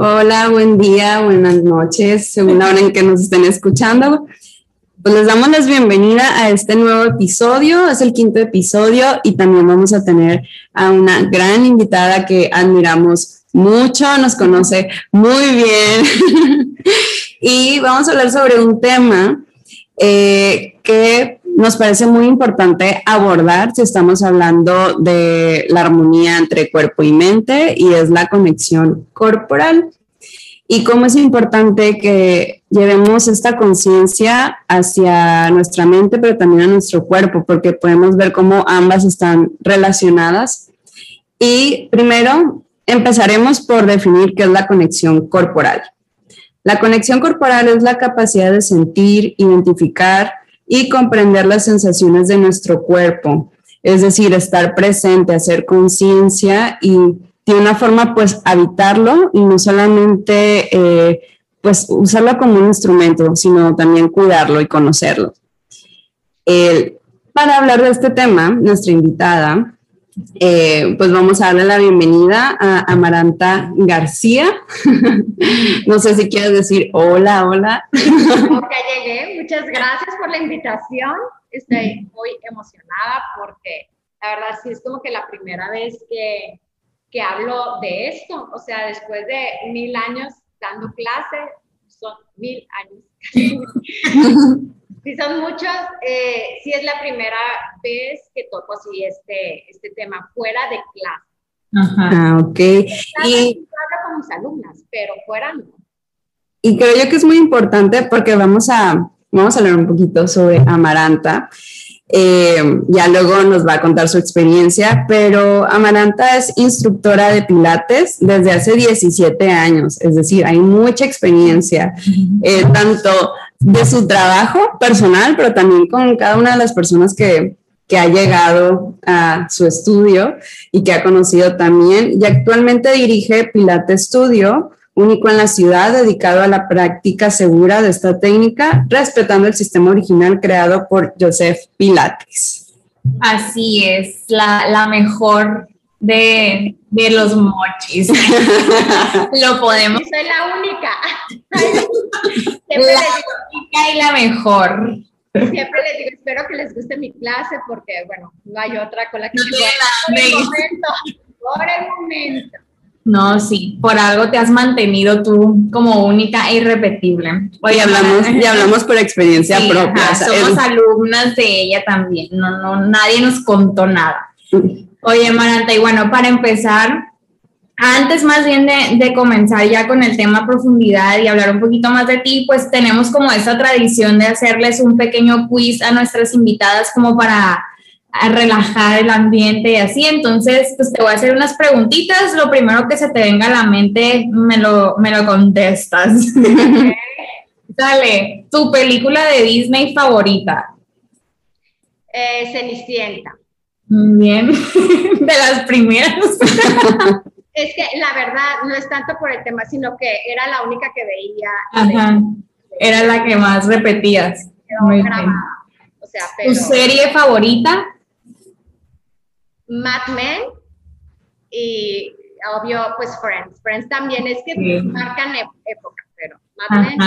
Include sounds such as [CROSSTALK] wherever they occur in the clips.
Hola. Buen día, buenas noches, según la hora en que nos estén escuchando. Pues les damos la bienvenida a este nuevo episodio, es el quinto episodio y también vamos a tener a una gran invitada que admiramos mucho, nos conoce muy bien [LAUGHS] y vamos a hablar sobre un tema eh, que nos parece muy importante abordar si estamos hablando de la armonía entre cuerpo y mente y es la conexión corporal y cómo es importante que llevemos esta conciencia hacia nuestra mente, pero también a nuestro cuerpo, porque podemos ver cómo ambas están relacionadas. Y primero empezaremos por definir qué es la conexión corporal. La conexión corporal es la capacidad de sentir, identificar y comprender las sensaciones de nuestro cuerpo, es decir, estar presente, hacer conciencia y de una forma pues habitarlo y no solamente eh, pues usarlo como un instrumento, sino también cuidarlo y conocerlo. para hablar de este tema, nuestra invitada eh, pues vamos a darle la bienvenida a Amaranta García. [LAUGHS] no sé si quieres decir hola, hola. [LAUGHS] ya llegué, muchas gracias por la invitación. Estoy muy emocionada porque la verdad sí es como que la primera vez que, que hablo de esto. O sea, después de mil años dando clase, son mil años. [LAUGHS] si son muchos, eh, sí es la primera vez que toco así este, este tema fuera de clase. Ajá. Ah, ok. Y hablo con mis alumnas, pero fuera no. Y creo yo que es muy importante porque vamos a, vamos a hablar un poquito sobre Amaranta. Eh, ya luego nos va a contar su experiencia, pero Amaranta es instructora de Pilates desde hace 17 años, es decir, hay mucha experiencia, eh, tanto de su trabajo personal, pero también con cada una de las personas que, que ha llegado a su estudio y que ha conocido también. Y actualmente dirige Pilates Studio, único en la ciudad dedicado a la práctica segura de esta técnica, respetando el sistema original creado por Joseph Pilates. Así es, la, la mejor de, de, los mochis. [LAUGHS] Lo podemos. Soy la única. [LAUGHS] Siempre la única y la mejor. Siempre les digo, espero que les guste mi clase porque, bueno, no hay otra con la que... No por el momento, por el momento. No, sí, por algo te has mantenido tú como única e irrepetible. Hoy hablamos, y hablamos por experiencia propia. somos alumnas de ella también, no, no, nadie nos contó nada. Oye, Maranta, y bueno, para empezar, antes más bien de, de, comenzar ya con el tema profundidad y hablar un poquito más de ti, pues tenemos como esa tradición de hacerles un pequeño quiz a nuestras invitadas como para relajar el ambiente y así. Entonces, pues te voy a hacer unas preguntitas. Lo primero que se te venga a la mente, me lo, me lo contestas. [LAUGHS] Dale, tu película de Disney favorita. Eh, Cenicienta. Bien, [LAUGHS] de las primeras. [LAUGHS] es que la verdad no es tanto por el tema, sino que era la única que veía. Era la que más repetías. Muy O sea, ¿Tu serie favorita? Mad Men y obvio, pues Friends. Friends también es que marcan época, pero Mad Men.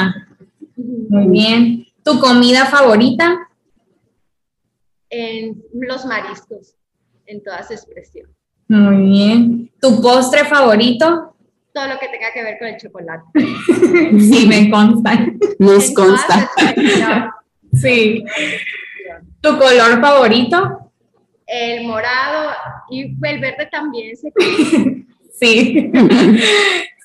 Muy bien. ¿Tu comida favorita? En los mariscos, en toda su expresión. Muy bien. ¿Tu postre favorito? Todo lo que tenga que ver con el chocolate. [LAUGHS] sí, me consta. Nos consta. Sí. ¿Tu color favorito? el morado y el verde también se [LAUGHS] Sí,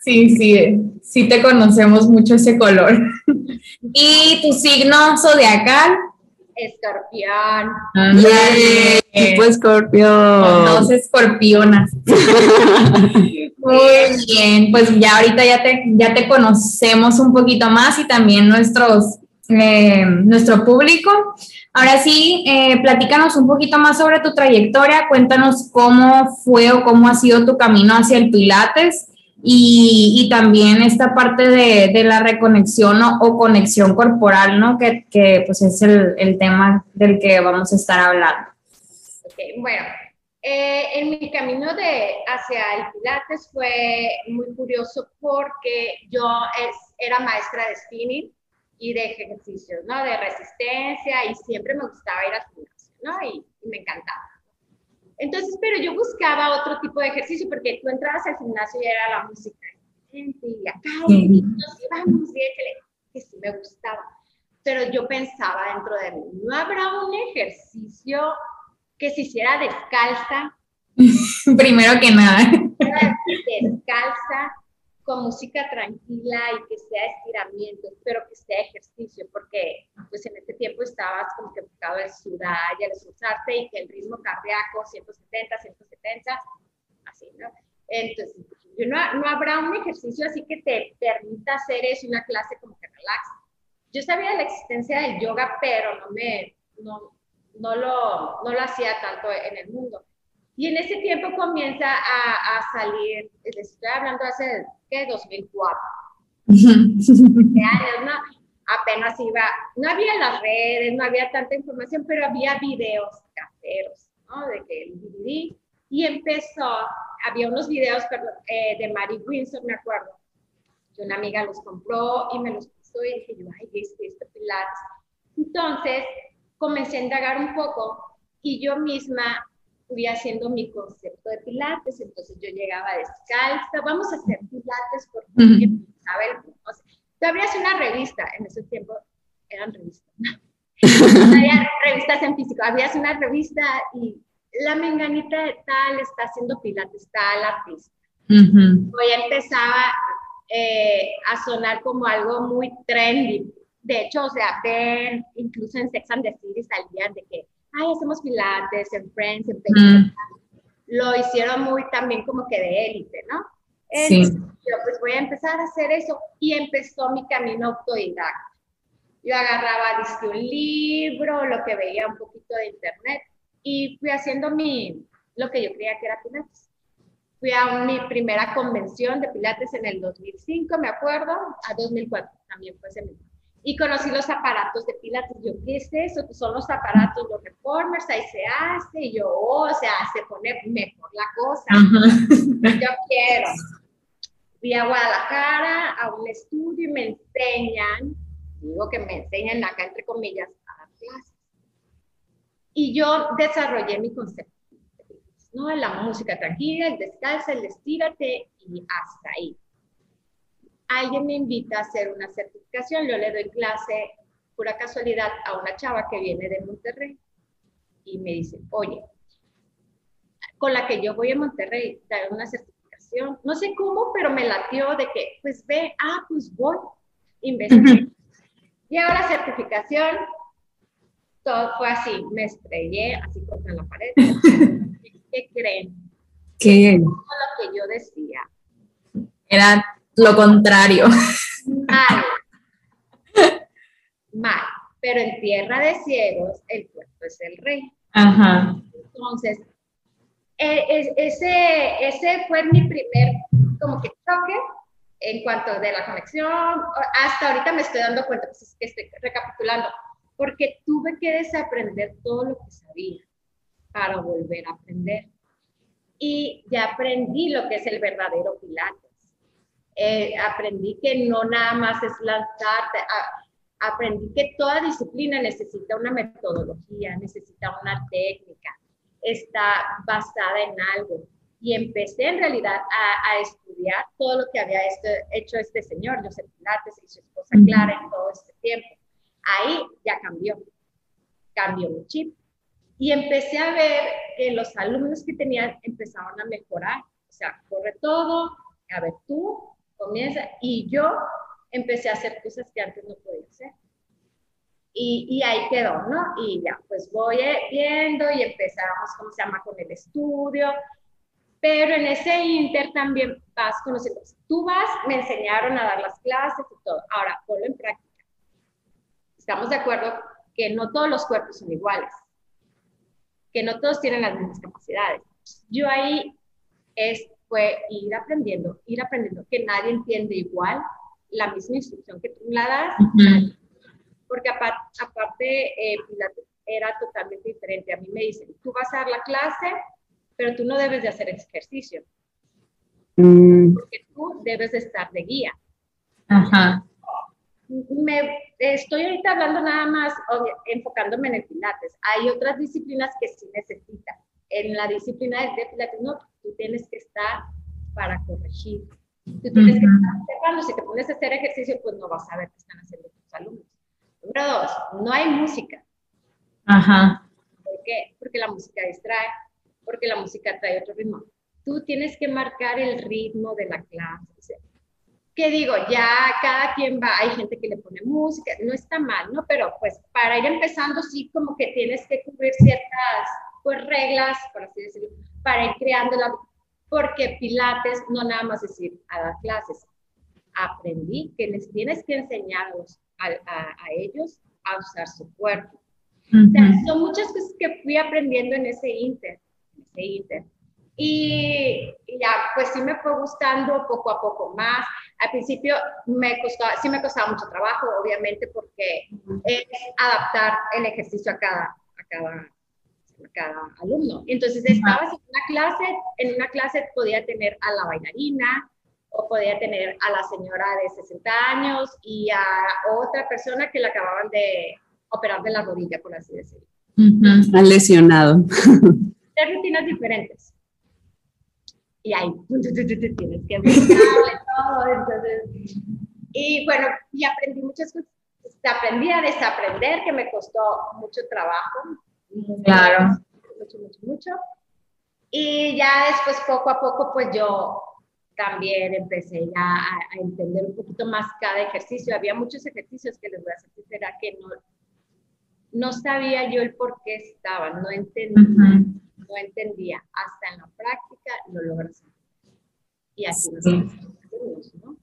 sí, sí, sí te conocemos mucho ese color. [LAUGHS] ¿Y tu signo zodiacal? Escorpión. Tipo escorpión. Con dos escorpionas. [LAUGHS] Muy bien, pues ya ahorita ya te, ya te conocemos un poquito más y también nuestros, eh, nuestro público. Ahora sí, eh, platícanos un poquito más sobre tu trayectoria, cuéntanos cómo fue o cómo ha sido tu camino hacia el Pilates y, y también esta parte de, de la reconexión o, conexión corporal, ¿no? Que, que pues es el, el, tema del que vamos a estar hablando. Okay, bueno, eh, en mi camino de, hacia el Pilates fue muy curioso porque yo es, era maestra de spinning y de ejercicios, ¿no? De resistencia y siempre me gustaba ir al gimnasio, ¿no? Y, y, me encantaba. Entonces, pero yo buscaba otro tipo de ejercicio porque tú entrabas al gimnasio y era la música. Y acá, y nos íbamos, y que sí me gustaba. Pero yo pensaba dentro de mí, ¿no habrá un ejercicio que se hiciera descalza? [LAUGHS] Primero que nada. Descalza, con música tranquila y que sea estiramiento, pero que sea ejercicio, porque pues en este tiempo estabas como que enfocado en sudar y al esforzarte y que el ritmo cardíaco 170, 170, así, ¿no? Entonces, no, no habrá un ejercicio así que te permita hacer eso, una clase como que relax. Yo sabía la existencia del yoga, pero no me, no, no lo, no lo hacía tanto en el mundo. Y en ese tiempo comienza a, a salir, estoy hablando hace, ¿qué? 2004. años, ¿no? Apenas iba, no había las redes, no había tanta información, pero había videos caseros, ¿no? De que el DVD, y empezó, había unos videos perdón, eh, de Mary Windsor, me acuerdo, que una amiga los compró y me los puso y dije yo, ay, este, este Pilates. Entonces, comencé a indagar un poco y yo misma fui haciendo mi concepto de pilates, entonces yo llegaba descalza, vamos a hacer pilates porque uh -huh. sea, tú abrías una revista, en ese tiempo eran revistas, ¿no? [LAUGHS] había revistas en físico, habías una revista y la menganita de tal está haciendo pilates, tal artista. Uh -huh. Hoy empezaba eh, a sonar como algo muy trendy. De hecho, o sea, ven, incluso en Sex and the City salían de que ay, hacemos pilates en Friends, en mm. Lo hicieron muy también como que de élite, ¿no? Entonces, sí. yo pues voy a empezar a hacer eso y empezó mi camino autodidacta. Yo agarraba, disque un libro, lo que veía un poquito de internet y fui haciendo mi, lo que yo creía que era pilates. Fui a mi primera convención de pilates en el 2005, me acuerdo, a 2004 también fue ese mismo y conocí los aparatos de pilates. Yo, ¿qué es eso? Pues son los aparatos, los reformers, ahí se hace. Y yo, oh, o sea, se pone mejor la cosa. Yo quiero. Fui a Guadalajara a un estudio y me enseñan, digo que me enseñan acá entre comillas, a dar clases. Y yo desarrollé mi concepto. ¿no? La música tranquila, el descalza, el estírate y hasta ahí alguien me invita a hacer una certificación, yo le doy clase, pura casualidad, a una chava que viene de Monterrey y me dice, oye, con la que yo voy a Monterrey, dar una certificación, no sé cómo, pero me latió de que, pues ve, ah, pues voy, investigué. y ahora la certificación, todo fue así, me estrellé así contra la pared. [LAUGHS] ¿Qué creen? ¿Qué? Todo lo que yo decía. Era lo contrario. Mal. Mal. Pero en tierra de ciegos, el cuerpo es el rey. Ajá. Entonces, e, ese, ese fue mi primer como que choque en cuanto de la conexión. Hasta ahorita me estoy dando cuenta, pues es que estoy recapitulando, porque tuve que desaprender todo lo que sabía para volver a aprender. Y ya aprendí lo que es el verdadero pilates eh, aprendí que no nada más es lanzarte, a, aprendí que toda disciplina necesita una metodología, necesita una técnica, está basada en algo. Y empecé en realidad a, a estudiar todo lo que había este, hecho este señor, José Pilates y su esposa Clara en todo este tiempo. Ahí ya cambió, cambió mi chip. Y empecé a ver que los alumnos que tenía empezaron a mejorar. O sea, corre todo, a ver tú, comienza. Y yo empecé a hacer cosas que antes no podía hacer. Y, y, ahí quedó, ¿no? Y ya, pues voy viendo y empezamos, ¿cómo se llama?, con el estudio. Pero en ese inter también vas conociendo. Tú vas, me enseñaron a dar las clases y todo. Ahora, ponlo en práctica. Estamos de acuerdo que no todos los cuerpos son iguales, que no todos tienen las mismas capacidades. Yo ahí es, fue ir aprendiendo, ir aprendiendo, que nadie entiende igual la misma instrucción que tú la das, porque aparte, aparte eh, era totalmente diferente. A mí me dicen, tú vas a dar la clase, pero tú no debes de hacer ejercicio, mm. porque tú debes de estar de guía. Ajá me estoy ahorita hablando nada más enfocándome en el pilates. Hay otras disciplinas que sí necesitan. En la disciplina de pilates no, tú tienes que estar para corregir. Tú tienes que estar observando. Si te pones a hacer ejercicio, pues no vas a ver qué están haciendo tus alumnos. Número dos, no hay música. Ajá. ¿Por qué? Porque la música distrae, porque la música trae otro ritmo. Tú tienes que marcar el ritmo de la clase que digo, ya cada quien va, hay gente que le pone música, no está mal, ¿no? Pero pues para ir empezando sí como que tienes que cubrir ciertas pues reglas, por así decirlo, para ir creándola, porque Pilates no nada más decir a dar clases, aprendí que les tienes que enseñarlos a, a, ellos a usar su cuerpo. o sea, son muchas cosas que fui aprendiendo en ese inter, en ese inter. Y, ya, pues sí me fue gustando poco a poco más. Al principio me costaba, sí me costaba mucho trabajo, obviamente, porque es adaptar el ejercicio a cada, a cada, a cada alumno. Entonces, estabas en una clase, en una clase podía tener a la bailarina, o podía tener a la señora de 60 años y a otra persona que le acababan de operar de la rodilla, por así decirlo. Al lesionado. [LAUGHS] Tres rutinas diferentes y ahí [LAUGHS] tienes que todo. Entonces, y bueno, y aprendí muchas cosas. Aprendí a desaprender, que me costó mucho trabajo. Claro. Mucho, mucho, mucho. Y ya después, poco a poco, pues yo también empecé ya a, entender un poquito más cada ejercicio. Había muchos ejercicios que les voy a decir, era que no, no sabía yo el por qué estaban, no entendía no entendía, hasta en la práctica lo logras. Y así nos ¿no?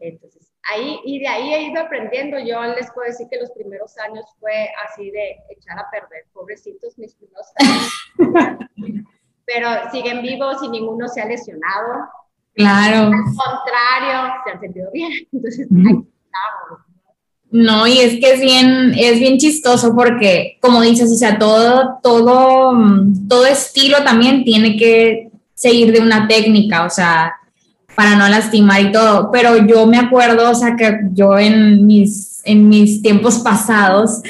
Entonces, ahí, y de ahí he ido aprendiendo. Yo les puedo decir que los primeros años fue así de echar a perder, pobrecitos mis primeros años. [LAUGHS] Pero siguen vivos y ninguno se ha lesionado. Claro. Al contrario, se han sentido bien. [LAUGHS] Entonces, ahí estamos. No, y es que es bien, es bien chistoso porque, como dices, o sea, todo, todo, todo estilo también tiene que seguir de una técnica, o sea, para no lastimar y todo. Pero yo me acuerdo, o sea, que yo en mis, en mis tiempos pasados,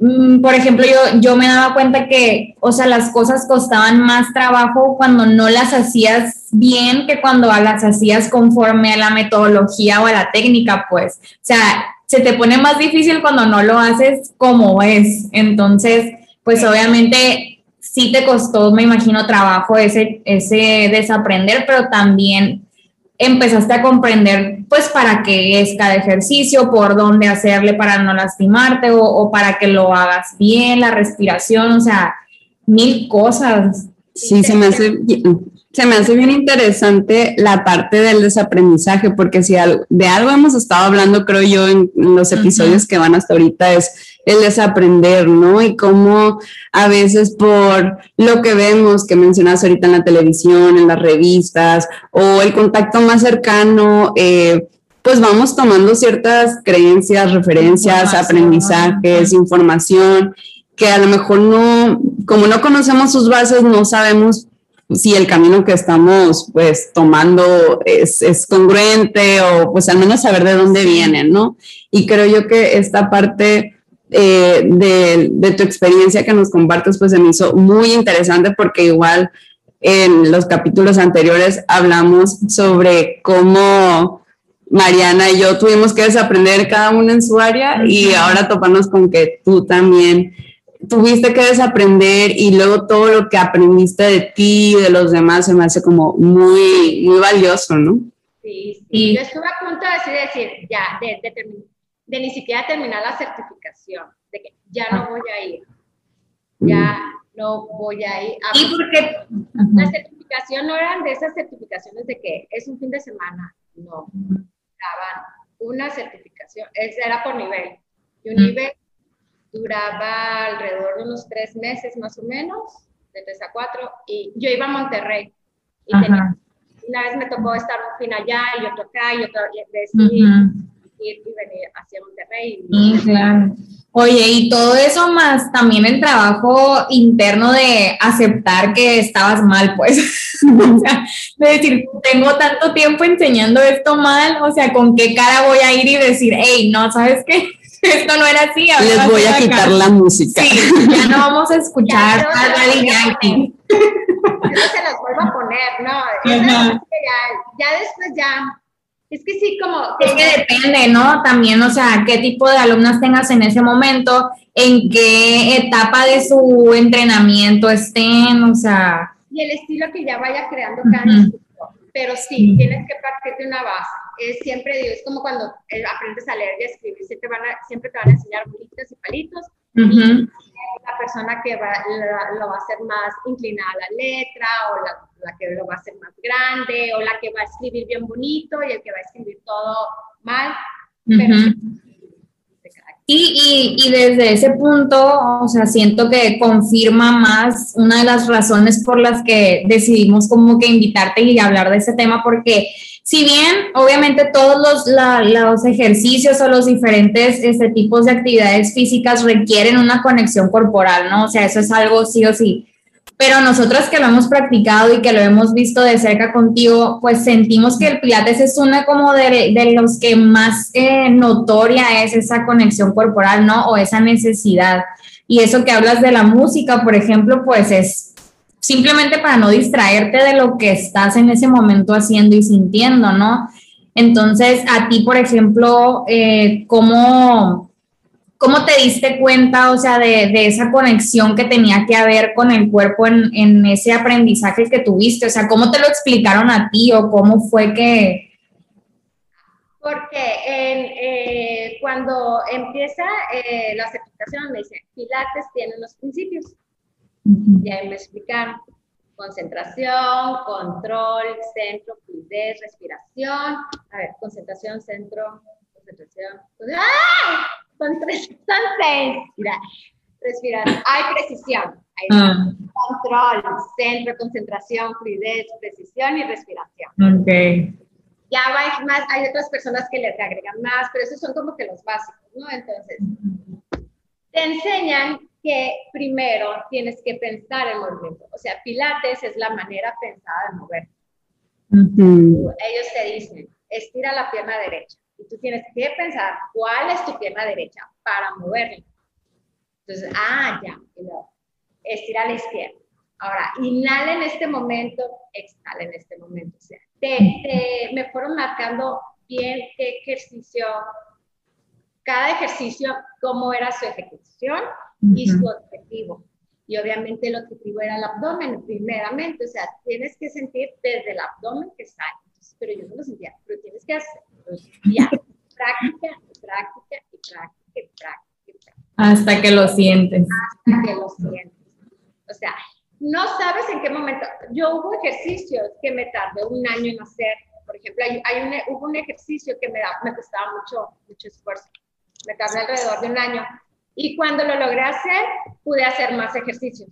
mm, por ejemplo, yo, yo me daba cuenta que, o sea, las cosas costaban más trabajo cuando no las hacías bien que cuando las hacías conforme a la metodología o a la técnica, pues. O sea, se te pone más difícil cuando no lo haces como es. Entonces, pues obviamente sí te costó, me imagino, trabajo ese, ese desaprender, pero también empezaste a comprender, pues, para qué es cada ejercicio, por dónde hacerle para no lastimarte o, o para que lo hagas bien, la respiración, o sea, mil cosas. Sí, se me hace se me hace bien interesante la parte del desaprendizaje, porque si de algo hemos estado hablando, creo yo, en, los episodios que van hasta ahorita, es el desaprender, ¿no? Y cómo a veces por lo que vemos, que mencionas ahorita en la televisión, en las revistas, o el contacto más cercano, eh, pues vamos tomando ciertas creencias, referencias, aprendizajes, información, que a lo mejor no, como no conocemos sus bases, no sabemos si el camino que estamos pues tomando es, es, congruente o pues al menos saber de dónde vienen, ¿no? Y creo yo que esta parte eh, de, de, tu experiencia que nos compartes pues se me hizo muy interesante porque igual en los capítulos anteriores hablamos sobre cómo Mariana y yo tuvimos que desaprender cada uno en su área y ahora toparnos con que tú también tuviste que desaprender y luego todo lo que aprendiste de ti y de los demás se me hace como muy, muy valioso, ¿no? Sí, sí. Yo estuve a punto de decir, ya, de, de, ni siquiera terminar la certificación. de que ya no voy a ir, ya no voy a ir. A ¿Y por qué? La certificación no eran de esas certificaciones de que es un fin de semana, no. Daban una certificación, era por nivel. Y un nivel duraba alrededor de unos tres meses más o menos, de tres a cuatro, y yo iba a Monterrey. Y tenía, una vez me tocó estar un fin allá y otro acá y otro y, ir y venir hacia Monterrey. Y, claro. Oye, y todo eso más también el trabajo interno de aceptar que estabas mal, pues. [LAUGHS] o sea, de decir, tengo tanto tiempo enseñando esto mal, o sea, ¿con qué cara voy a ir y decir, hey, no, ¿sabes qué? [LAUGHS] Esto no era así. Les voy a quitar la música. Sí, ya no vamos a escuchar a Daddy Yankee. Yo se las vuelvo a poner, ¿no? Ya, ya después ya es que sí, como... Es que depende, ¿no? También, o sea, qué tipo de alumnas tengas en ese momento, en qué etapa de su entrenamiento estén, o sea... Y el estilo que ya vaya creando cada Pero sí, tienes que partir de una base. Es siempre, digo, es como cuando eh, aprendes a leer y a escribir, siempre, van a, siempre te van a enseñar bolitas y palitos. y la persona que va, lo va a hacer más inclinada a la letra o la la que lo va a hacer más grande o la que va a escribir bien bonito y el que va a escribir todo mal. y, y, desde ese punto, o sea, siento que confirma más una de las razones por las que decidimos como que invitarte y hablar de ese tema, porque si bien obviamente todos los, los ejercicios o los diferentes este, tipos de actividades físicas requieren una conexión corporal, ¿no? O sea, eso es algo sí o sí pero nosotros que lo hemos practicado y que lo hemos visto de cerca contigo, pues sentimos que el Pilates es una como de, de los que más eh, notoria es esa conexión corporal, ¿no? O esa necesidad. Y eso que hablas de la música, por ejemplo, pues es simplemente para no distraerte de lo que estás en ese momento haciendo y sintiendo, ¿no? Entonces, a ti, por ejemplo, eh, ¿cómo, ¿Cómo te diste cuenta, o sea, de, de, esa conexión que tenía que haber con el cuerpo en, en, ese aprendizaje que tuviste? O sea, ¿cómo te lo explicaron a ti o cómo fue que...? Porque eh, cuando empieza eh, la certificación me dicen, Pilates tiene unos principios. Y ahí me explicaron concentración, control, centro, fluidez, respiración. A ver, concentración, centro, concentración. ¡Ah! Son tres, son seis. Mira, respirar. Hay precisión. Hay ah. control, centro, concentración, fluidez, precisión y respiración. Ok. Ya hay más, hay otras personas que les agregan más, pero esos son como que los básicos, ¿no? Entonces, te enseñan que primero tienes que pensar el movimiento. O sea, Pilates es la manera pensada de mover. Ellos te dicen, estira la pierna derecha y tú tienes que pensar cuál es tu pierna derecha para moverla. Entonces, ah, ya, estira a la izquierda. Ahora, inhala en este momento, exhala en este momento. O sea, te, me fueron marcando bien qué ejercicio, cada ejercicio, cómo era su ejecución y su objetivo. Y obviamente el objetivo era el abdomen, primeramente. O sea, tienes que sentir desde el abdomen que sale. pero yo no lo sentía, pero tienes que hacer ya, práctica, práctica y práctica práctica. Hasta que lo sientes. Hasta que lo sientes. O sea, no sabes en qué momento. Yo hubo ejercicios que me tardé un año en hacer. Por ejemplo, hay, hay un, hubo un ejercicio que me, da, me costaba mucho, mucho esfuerzo. Me tardé alrededor de un año. Y cuando lo logré hacer, pude hacer más ejercicios.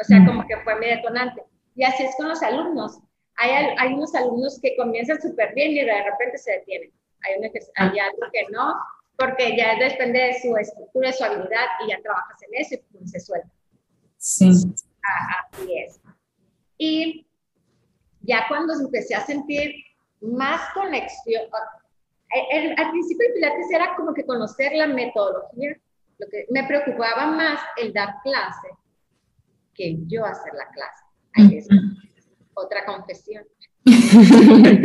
O sea, como que fue mi detonante. Y así es con los alumnos hay, hay unos alumnos que comienzan súper bien y de repente se detienen. Hay, un hay algo que no, porque ya depende de su estructura, de su habilidad y ya trabajas en eso y se suelta. Sí. así es. Y ya cuando empecé a sentir más conexión, al principio el Pilates era como que conocer la metodología, lo que me preocupaba más el dar clase que yo hacer la clase. Ahí es otra confesión. [LAUGHS] ¿Sabes?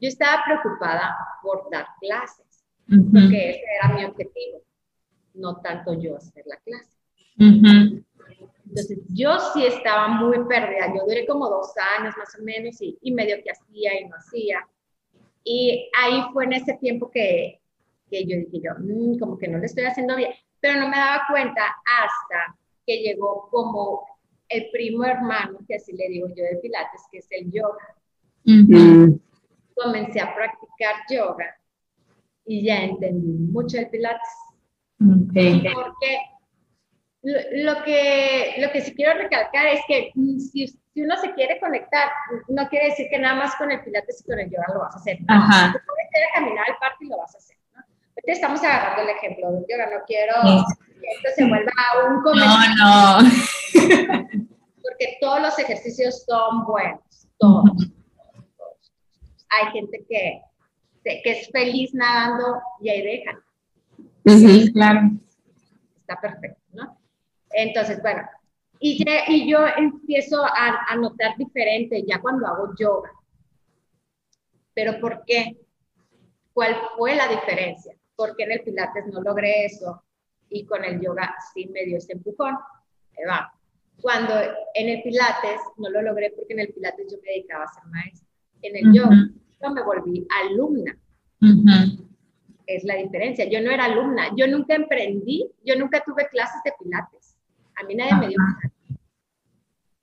Yo estaba preocupada por dar clases, porque ese era mi objetivo, no tanto yo hacer la clase. Entonces, yo sí estaba muy perdida. Yo duré como dos años más o menos y, y medio que hacía y no hacía. Y ahí fue en ese tiempo que que yo dije yo, "Mm, como que no le estoy haciendo bien, pero no me daba cuenta hasta que llegó como el primo hermano, que así le digo yo de Pilates, que es el yoga. Comencé a practicar yoga y ya entendí mucho el Pilates. Ok. Porque lo, lo que, lo que sí quiero recalcar es que mm, si, si uno se quiere conectar, no quiere decir que nada más con el Pilates y con el yoga lo vas a hacer. No, Ajá. Tú puedes ir a caminar al parque y lo vas a hacer. Estamos agarrando el ejemplo del yoga. No quiero Sí. que esto se vuelva un comercial. No, no. [LAUGHS] porque todos los ejercicios son buenos, todos. Hay gente que, que es feliz nadando y ahí dejan, ujú. Claro. está perfecto, ¿no? Entonces, bueno, y, ya- y yo empiezo a, a notar diferente ya cuando hago yoga. ¿Pero por qué? ¿Cuál fue la diferencia? Porque en el Pilates no logré eso y con el yoga sí me dio ese empujón. Ahí va. Cuando en el Pilates no lo logré porque en el Pilates yo me dedicaba a ser maestra. En el Ujú. yoga yo me volví alumna. Ujú. Es la diferencia. Yo no era alumna. Yo nunca emprendí. Yo nunca tuve clases de Pilates. A mí nadie me dio.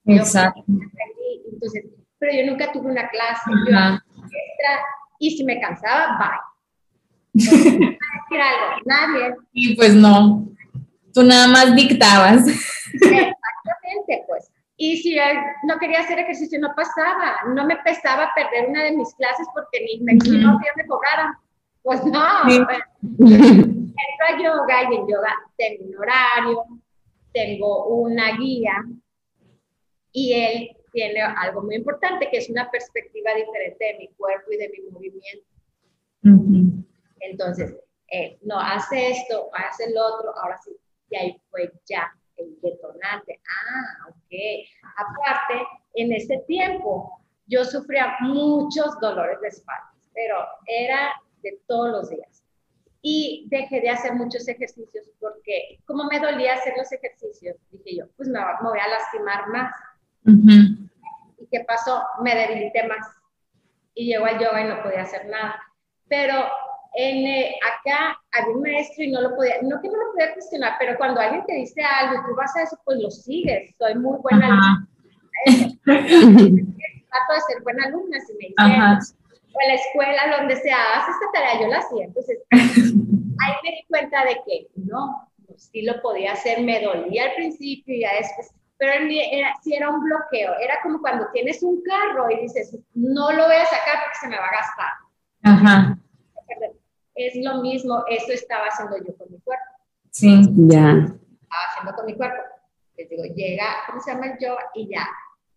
Yo Exacto. entonces, pero yo nunca tuve una clase. Yo maestra, y si me cansaba, bye. Entonces, ¿quién va a decir algo? Nadie. Y pues no. Tú nada más dictabas. Exactamente, pues. Y si no quería hacer ejercicio, no pasaba. No me pesaba perder una de mis clases porque ni me Ujú. no quería me cobraran. Pues no. Sí. pues, entro a yoga y en yoga tengo un horario, tengo una guía y él tiene algo muy importante que es una perspectiva diferente de mi cuerpo y de mi movimiento. Ujú. Entonces, eh, no, hace esto, hace el otro, ahora sí, y ahí fue ya el detonante. Ah, ok. Aparte, en ese tiempo yo sufría muchos dolores de espalda, pero era de todos los días. Y dejé de hacer muchos ejercicios porque como me dolía hacer los ejercicios, dije yo, pues me, me voy a lastimar más. Ujú. ¿Y qué pasó? Me debilité más. Y llegó al yoga y no podía hacer nada. Pero en, eh, acá había un maestro y no lo podía, no que no lo podía cuestionar, pero cuando alguien te dice algo y tú vas a eso, pues lo sigues. Soy muy buena alumna. [LAUGHS] [LAUGHS] Trato de ser buena alumna. Si me dicen, o en la escuela, donde sea, haz esta tarea, yo la hacía. Entonces, [LAUGHS] ahí me di cuenta de que no, no, sí lo podía hacer, me dolía al principio y ya después, pero era, sí era un bloqueo, era como cuando tienes un carro y dices, no lo voy a sacar porque se me va a gastar. Ajá. Es lo mismo, eso estaba haciendo yo con mi cuerpo, Sí. Ya. estaba haciendo con mi cuerpo. Les digo, llega, ¿cómo se llama el yoga? Y ya,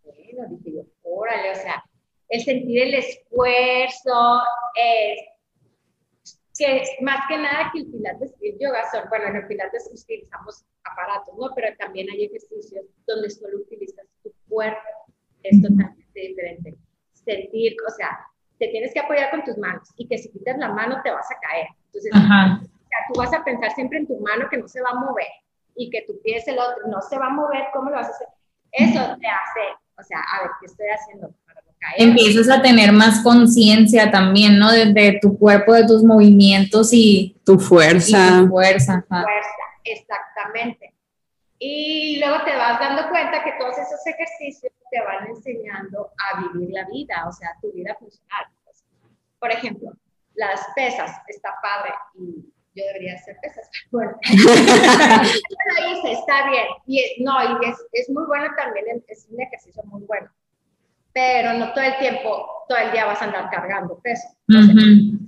bueno, dije yo, órale, o sea, el sentir el esfuerzo, es que más que nada que el pilates y el yoga son, bueno, en el pilates utilizamos aparatos, ¿no? Pero también hay ejercicios donde solo utilizas tu cuerpo, es totalmente diferente. Sentir, o sea, te tienes que apoyar con tus manos y que si quitas la mano te vas a caer. Entonces, Ajá. o sea, tú vas a pensar siempre en tu mano que no se va a mover y que tu pie es el otro, no se va a mover, ¿cómo lo vas a hacer? Eso te hace, o sea, a ver, ¿qué estoy haciendo para no caer? Empiezas a tener más conciencia también, ¿no? De, de tu cuerpo, de tus movimientos y, Tu y fuerza. tu fuerza. Ajá. fuerza, exactamente. Y luego te vas dando cuenta que todos esos ejercicios te van enseñando a vivir la vida, o sea, tu vida funcional. pues. Por ejemplo, las pesas, está padre y yo debería hacer pesas, [LAUGHS] pero bueno. [LAUGHS] Lo hice, está bien. Y no, y es, es muy bueno también, es un ejercicio muy bueno. Pero no todo el tiempo, todo el día vas a andar cargando peso. Ujú.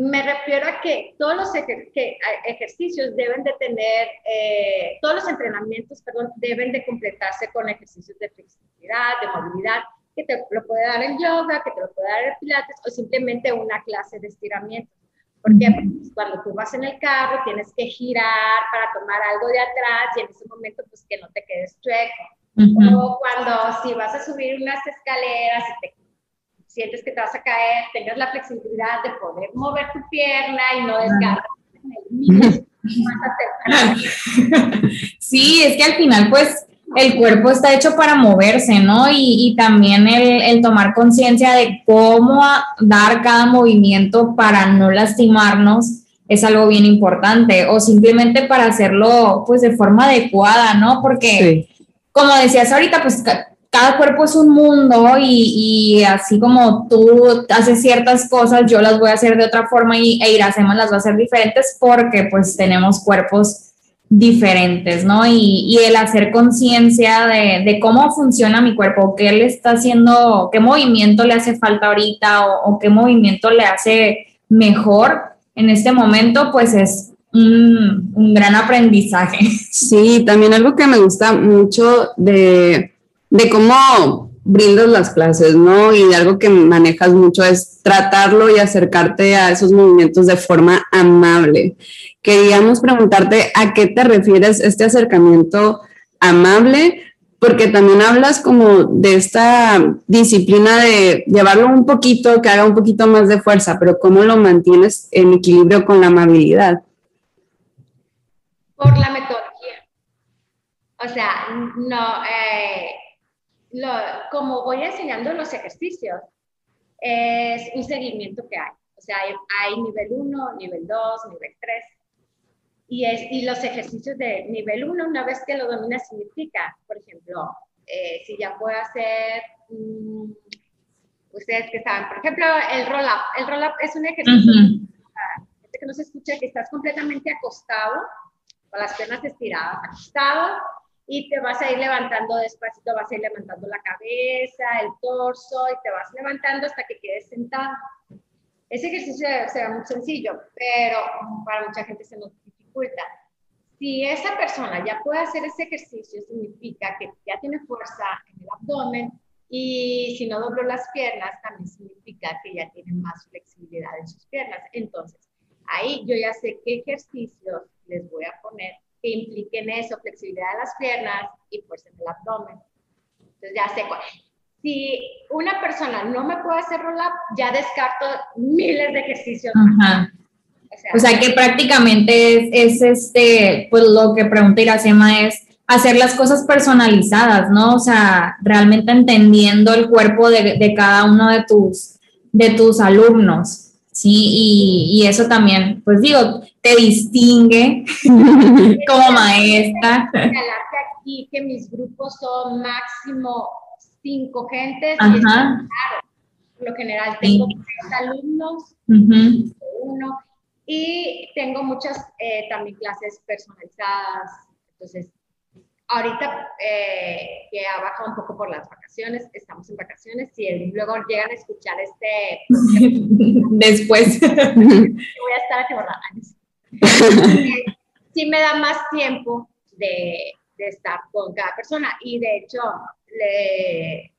Me refiero a que todos los ejer- que, ejercicios deben de tener, eh, todos los entrenamientos, perdón, deben de completarse con ejercicios de flexibilidad, de movilidad, que te lo puede dar el yoga, que te lo puede dar el pilates o simplemente una clase de estiramiento. Porque pues, cuando tú vas en el carro tienes que girar para tomar algo de atrás y en ese momento pues que no te quedes chueco. Ujú. O cuando si vas a subir unas escaleras y te sientes que te vas a caer, tengas la flexibilidad de poder mover tu pierna y no desgarrar en el mismo [LAUGHS] más acercado. Sí, es que al final, pues, el cuerpo está hecho para moverse, ¿no? Y, y también el, el tomar conciencia de cómo a- dar cada movimiento para no lastimarnos es algo bien importante o simplemente para hacerlo pues de forma adecuada, ¿no? Porque como decías ahorita, pues cada cuerpo es un mundo y, así como tú haces ciertas cosas, yo las voy a hacer de otra forma y e Iracema las va a hacer diferentes porque pues tenemos cuerpos diferentes, ¿no? Y, el hacer conciencia de, cómo funciona mi cuerpo, qué le está haciendo, qué movimiento le hace falta ahorita o, qué movimiento le hace mejor en este momento, pues es un, un gran aprendizaje. Sí, también algo que me gusta mucho de de cómo brindas las clases, ¿no? Y de algo que manejas mucho es tratarlo y acercarte a esos movimientos de forma amable. Queríamos preguntarte a qué te refieres este acercamiento amable, porque también hablas como de esta disciplina de llevarlo un poquito, que haga un poquito más de fuerza, pero cómo lo mantienes en equilibrio con la amabilidad. Por la metodología. O sea, no, eh, como voy enseñando los ejercicios, es un seguimiento que hay. O sea, hay, nivel 1, nivel 2, nivel 3. Y, es, y los ejercicios de nivel 1, una vez que lo dominas, significa, por ejemplo, eh, si ya puedo hacer, mm, ustedes que saben, por ejemplo, el roll-up. El roll-up es un ejercicio que no se escucha, que estás completamente acostado, con las piernas estiradas, acostado, y te vas a ir levantando despacito, vas a ir levantando la cabeza, el torso y te vas levantando hasta que quedes sentado. Ese ejercicio será muy sencillo, pero para mucha gente se nos dificulta. Si esa persona ya puede hacer ese ejercicio, significa que ya tiene fuerza en el abdomen y si no dobló las piernas, también significa que ya tiene más flexibilidad en sus piernas. Entonces, ahí yo ya sé qué ejercicios les voy a poner que impliquen eso, flexibilidad de las piernas y pues en el abdomen. Entonces ya sé cuál. Si una persona no me puede hacer roll-up, ya descarto miles de ejercicios. O sea, que prácticamente es, este, pues lo que pregunta Iracema es hacer las cosas personalizadas, ¿no? O sea, realmente entendiendo el cuerpo de, de cada uno de tus, de tus alumnos. Sí, y, y, eso también, pues digo, te distingue [LAUGHS] como maestra. aquí que mis grupos son máximo cinco gentes. Y claro, por lo general tengo tres alumnos, uno, y tengo muchas eh, también clases personalizadas. Entonces, ahorita eh, que ha bajado un poco por las vacaciones, estamos en vacaciones, y luego llegan a escuchar este... [LAUGHS] Después. [LAUGHS] Voy a estar aquí [LAUGHS] sí me da más tiempo de, de, estar con cada persona y de hecho le,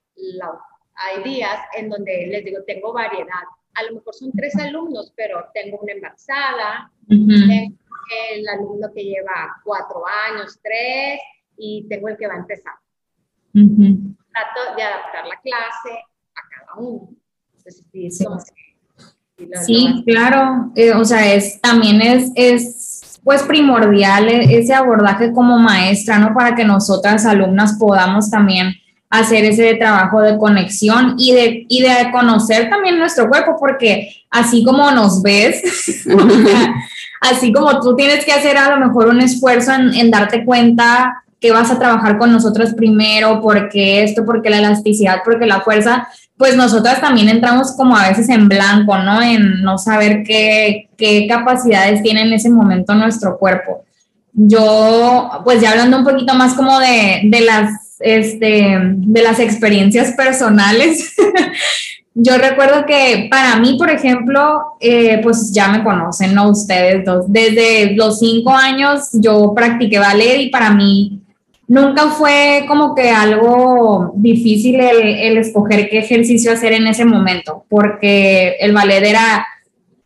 hay días en donde les digo, tengo variedad. A lo mejor son tres alumnos, pero tengo una embarazada, tengo el alumno que lleva cuatro años, tres, y tengo el que va a empezar. Trato de adaptar la clase a cada uno. sí, claro, eh, o sea, es, también es, es pues primordial e, ese abordaje como maestra, ¿no? Para que nosotras alumnas podamos también hacer ese trabajo de conexión y de, y de conocer también nuestro cuerpo, porque así como nos ves, [LAUGHS] así como tú tienes que hacer a lo mejor un esfuerzo en, en darte cuenta que vas a trabajar con nosotros primero, porque esto, porque la elasticidad, porque la fuerza, pues nosotras también entramos como a veces en blanco, ¿no? En no saber qué, qué capacidades tiene en ese momento nuestro cuerpo. Yo, pues ya hablando un poquito más como de, de las, este, de las experiencias personales, [LAUGHS] yo recuerdo que para mí, por ejemplo, eh, pues ya me conocen, ¿no? Ustedes dos. Desde los cinco años yo practiqué ballet y para mí nunca fue como que algo difícil el, escoger qué ejercicio hacer en ese momento, porque el ballet era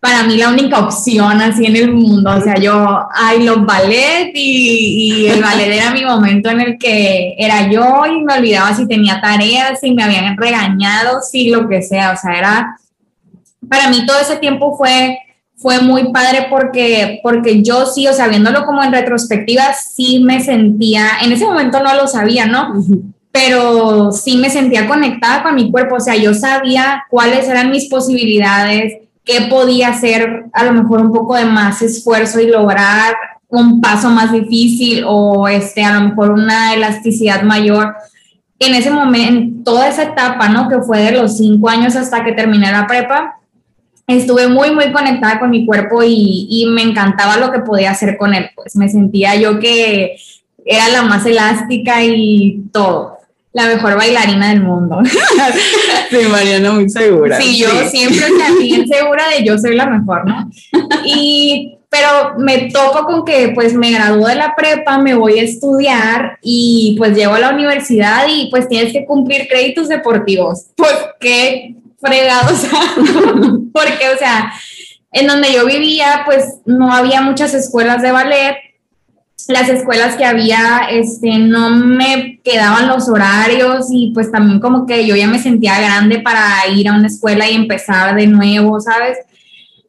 para mí la única opción así en el mundo. O sea, yo, hay los ballet y, y, el ballet era mi momento en el que era yo y me olvidaba si tenía tareas, si me habían regañado, si lo que sea. O sea, era, para mí todo ese tiempo fue fue muy padre porque, porque yo sí, o sea, viéndolo como en retrospectiva, sí me sentía, en ese momento no lo sabía, ¿no? Pero sí me sentía conectada con mi cuerpo, o sea, yo sabía cuáles eran mis posibilidades, qué podía hacer a lo mejor un poco de más esfuerzo y lograr un paso más difícil o este, a lo mejor una elasticidad mayor. En ese momento, toda esa etapa, ¿no? Que fue de los cinco años hasta que terminé la prepa, estuve muy, muy conectada con mi cuerpo y, y me encantaba lo que podía hacer con él. Pues me sentía yo que era la más elástica y todo la mejor bailarina del mundo. [LAUGHS] Sí, Mariana, muy segura. Sí, yo siempre también segura de yo soy la mejor, ¿no? Y, pero me topo con que pues me gradúo de la prepa, me voy a estudiar y pues llego a la universidad y pues tienes que cumplir créditos deportivos. Pues qué fregados, [LAUGHS] porque, o sea, en donde yo vivía pues no había muchas escuelas de ballet las escuelas que había, este, no me quedaban los horarios y pues también como que yo ya me sentía grande para ir a una escuela y empezar de nuevo, ¿sabes?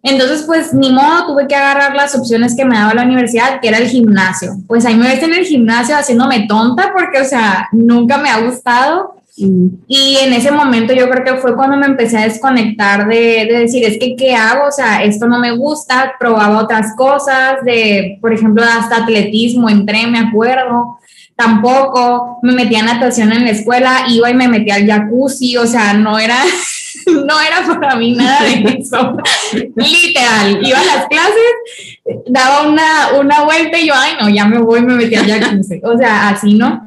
Entonces, pues ni modo, tuve que agarrar las opciones que me daba la universidad, que era el gimnasio. Pues ahí me ves en el gimnasio haciéndome tonta porque, o sea, nunca me ha gustado. Y en ese momento yo creo que fue cuando me empecé a desconectar de, de, decir, es que, ¿qué hago? O sea, esto no me gusta, probaba otras cosas, de, por ejemplo, hasta atletismo, entré, me acuerdo, tampoco, me metía en natación en la escuela, iba y me metía al jacuzzi, o sea, no era, [LAUGHS] no era para mí nada de [LAUGHS] eso, literal, iba a las clases, daba una, una vuelta y yo, ay, no, ya me voy, me metía al jacuzzi, o sea, así, ¿no?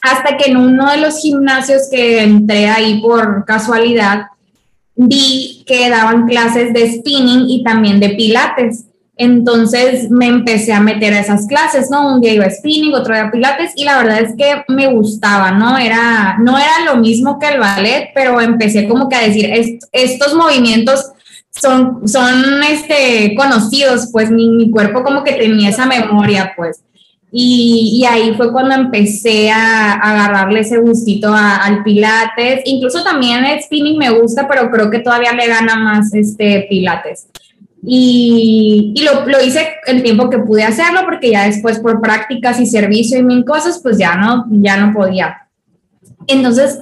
Hasta que en uno de los gimnasios que entré ahí por casualidad, vi que daban clases de spinning y también de pilates. Entonces me empecé a meter a esas clases, ¿no? Un día iba a spinning, otro día a pilates y la verdad es que me gustaba, ¿no? Era, no era lo mismo que el ballet, pero empecé como que a decir, estos movimientos son, son este, conocidos, pues mi, mi cuerpo como que tenía esa memoria, pues. Y, ahí fue cuando empecé a, agarrarle ese gustito al pilates. Incluso también el spinning me gusta, pero creo que todavía le gana más este pilates. Y, y lo, lo, hice el tiempo que pude hacerlo, porque ya después por prácticas y servicio y mil cosas, pues ya no, ya no podía. Entonces,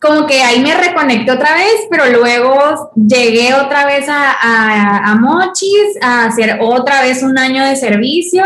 como que ahí me reconecté otra vez, pero luego llegué otra vez a, Mochis a hacer otra vez un año de servicio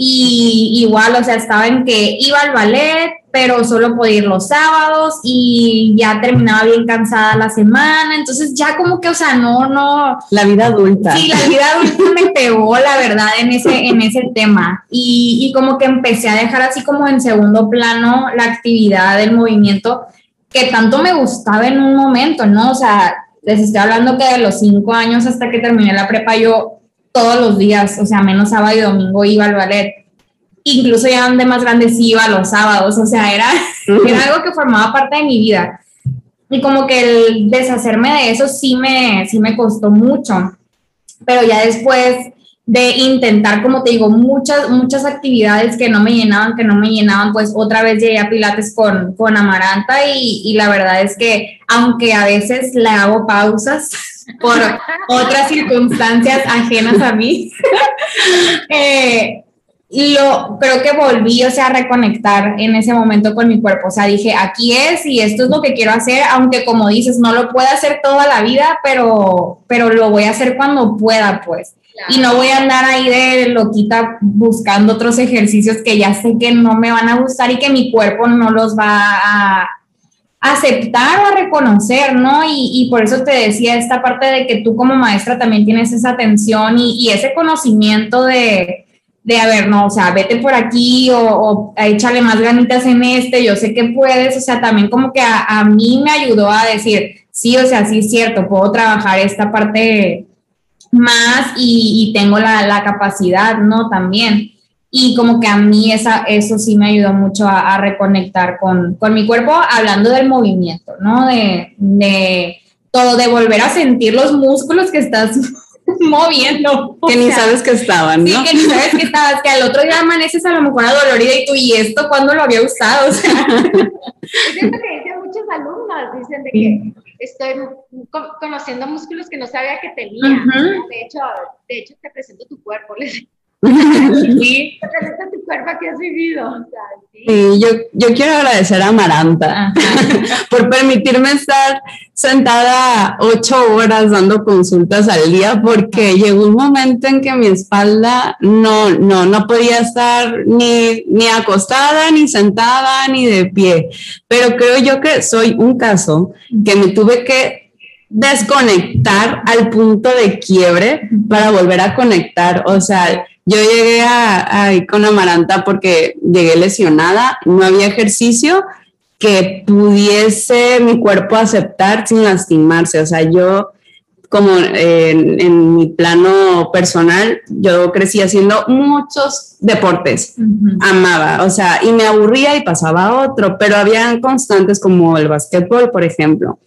y igual, o sea, estaba en que iba al ballet, pero solo podía ir los sábados y ya terminaba bien cansada la semana, entonces ya como que, o sea, no, no. La vida adulta. Sí, la vida adulta me pegó, la verdad, en ese, en ese tema. Y, y como que empecé a dejar así como en segundo plano la actividad del movimiento que tanto me gustaba en un momento, ¿no? O sea, les estoy hablando que de los cinco años hasta que terminé la prepa, yo todos los días, o sea, menos sábado y domingo iba al ballet. Incluso ya de más grande sí iba los sábados, o sea, era, [LAUGHS] era algo que formaba parte de mi vida. Y como que el deshacerme de eso sí me, sí me costó mucho. Pero ya después de intentar, como te digo, muchas, muchas actividades que no me llenaban, que no me llenaban, pues otra vez llegué a Pilates con, con Amaranta y, y la verdad es que aunque a veces le hago pausas, [LAUGHS] por otras circunstancias ajenas a mí. [LAUGHS] eh, lo creo que volví, o sea, a reconectar en ese momento con mi cuerpo. O sea, dije, aquí es y esto es lo que quiero hacer, aunque como dices, no lo puedo hacer toda la vida, pero, pero lo voy a hacer cuando pueda, pues. Y no voy a andar ahí de loquita buscando otros ejercicios que ya sé que no me van a gustar y que mi cuerpo no los va a, aceptar o a reconocer, ¿no? Y, y, por eso te decía esta parte de que tú como maestra también tienes esa atención y, ese conocimiento de, de, a ver, no, o sea, vete por aquí o, o, échale más ganitas en este, yo sé que puedes, o sea, también como que a, a mí me ayudó a decir, sí, o sea, sí es cierto, puedo trabajar esta parte más y, tengo la capacidad, ¿no? También y como que a mí esa, eso sí me ayudó mucho a, a reconectar con, con, mi cuerpo, hablando del movimiento, ¿no? De, de, todo, de volver a sentir los músculos que estás [LAUGHS] moviendo. Que ni sea, sabes que estaban, ¿no? Sí, que ni sabes que estabas, que al otro día amaneces a lo mejor adolorida y tú, ¿y esto cuándo lo había usado? O sea. [LAUGHS] Es lo que dicen muchos alumnos, dicen de que estoy conociendo músculos que no sabía que tenía. Uh -huh. De hecho, de hecho te presento tu cuerpo, les sí. tu cuerpo que has vivido. sí. yo, yo quiero agradecer a Maranta [LAUGHS] por permitirme estar sentada ocho horas dando consultas al día porque llegó un momento en que mi espalda no, no, no podía estar ni, ni acostada, ni sentada, ni de pie. Pero creo yo que soy un caso que me tuve que desconectar al punto de quiebre para volver a conectar. O sea, yo llegué a, a con Amaranta porque llegué lesionada, no había ejercicio que pudiese mi cuerpo aceptar sin lastimarse. O sea, yo como en, mi plano personal, yo crecí haciendo muchos deportes, amaba, o sea, y me aburría y pasaba a otro, pero habían constantes como el básquetbol, por ejemplo.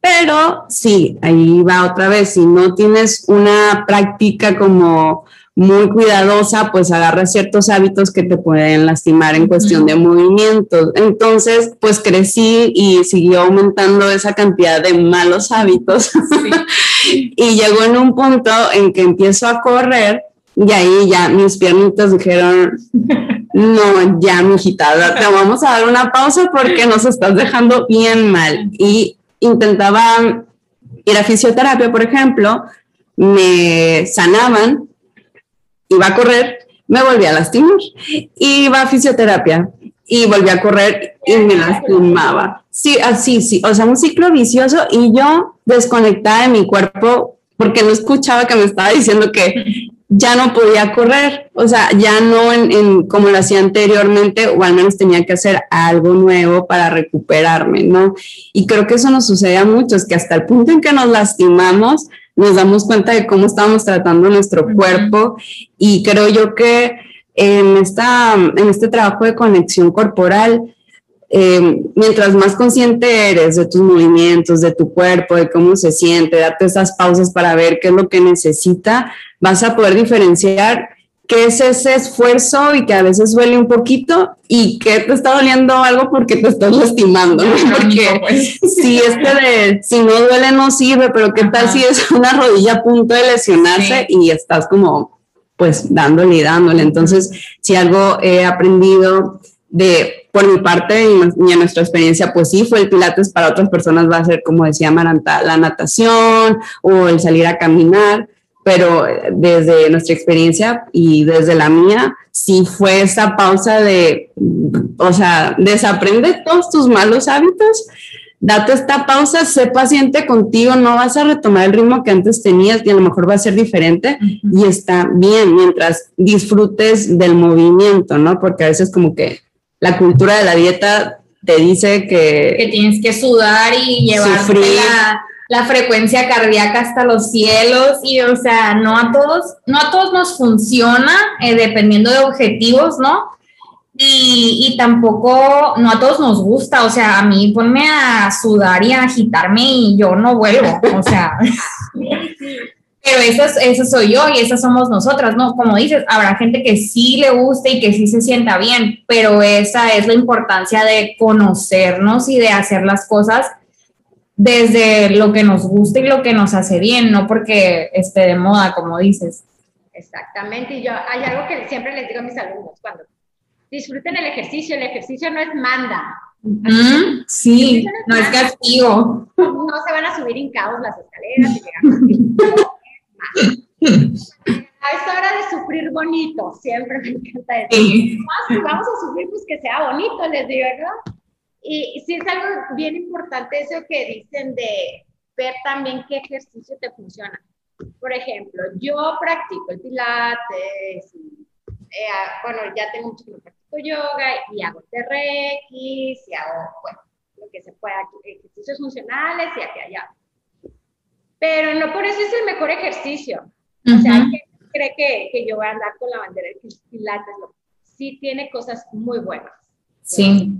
Pero sí, ahí va otra vez, si no tienes una práctica como muy cuidadosa, pues agarra ciertos hábitos que te pueden lastimar en cuestión de movimientos. Entonces, pues crecí y siguió aumentando esa cantidad de malos hábitos. [LAUGHS] y llegó en un punto en que empiezo a correr y ahí ya mis piernitas dijeron, no, ya, mijita, te vamos a dar una pausa porque nos estás dejando bien mal. Y intentaba ir a fisioterapia, por ejemplo, me sanaban, iba a correr, me volvía a lastimar, iba a fisioterapia y volví a correr y me lastimaba. Sí, así, sí, o sea, un ciclo vicioso y yo desconectada de mi cuerpo porque no escuchaba que me estaba diciendo que ya no podía correr, o sea, ya no en, como lo hacía anteriormente, o al menos tenía que hacer algo nuevo para recuperarme, ¿no? Y creo que eso nos sucede a muchos, que hasta el punto en que nos lastimamos, nos damos cuenta de cómo estamos tratando nuestro cuerpo. Y creo yo que en, esta, en este trabajo de conexión corporal, eh, mientras más consciente eres de tus movimientos, de tu cuerpo, de cómo se siente, date esas pausas para ver qué es lo que necesita, vas a poder diferenciar qué es ese esfuerzo y que a veces duele un poquito y que te está doliendo algo porque te estás lastimando, Porque pues. si este de, si no duele no sirve, pero qué tal si es una rodilla a punto de lesionarse y estás como pues dándole y dándole. Entonces, si algo he aprendido de por mi parte y, en nuestra experiencia, pues sí, fue el Pilates, para otras personas va a ser, como decía Maranta, la natación o el salir a caminar, pero desde nuestra experiencia y desde la mía, sí fue esa pausa de, o sea, desaprende todos tus malos hábitos, date esta pausa, sé paciente contigo, no vas a retomar el ritmo que antes tenías y a lo mejor va a ser diferente y está bien mientras disfrutes del movimiento, ¿no? Porque a veces como que la cultura de la dieta te dice que... Que tienes que sudar y llevar la, frecuencia cardíaca hasta los cielos y, o sea, no a todos, no a todos nos funciona eh, dependiendo de objetivos, ¿no? Y, y, tampoco, no a todos nos gusta, o sea, a mí ponme a sudar y a agitarme y yo no vuelvo, o sea. [LAUGHS] Pero eso, eso soy yo y esas somos nosotras, ¿no? Como dices, habrá gente que sí le guste y que sí se sienta bien, pero esa es la importancia de conocernos y de hacer las cosas desde lo que nos gusta y lo que nos hace bien, no porque esté de moda, como dices. Exactamente, y yo hay algo que siempre les digo a mis alumnos, cuando disfruten el ejercicio, el ejercicio no es manda. sí, no es, castigo. No se van a subir hincados las escaleras y llegar a esta hora de sufrir bonito, siempre me encanta decir. Vamos a sufrir, pues que sea bonito, les digo, ¿no? Y, sí es algo bien importante eso que dicen de ver también qué ejercicio te funciona. Por ejemplo, yo practico el pilates, eh, bueno, ya tengo mucho que no practico yoga y hago TRX y hago, bueno, lo que se pueda, ejercicios funcionales y aquí allá pero no por eso es el mejor ejercicio. O sea, hay gente cree que, que, yo voy a andar con la bandera de Pilates. Sí tiene cosas muy buenas. Sí.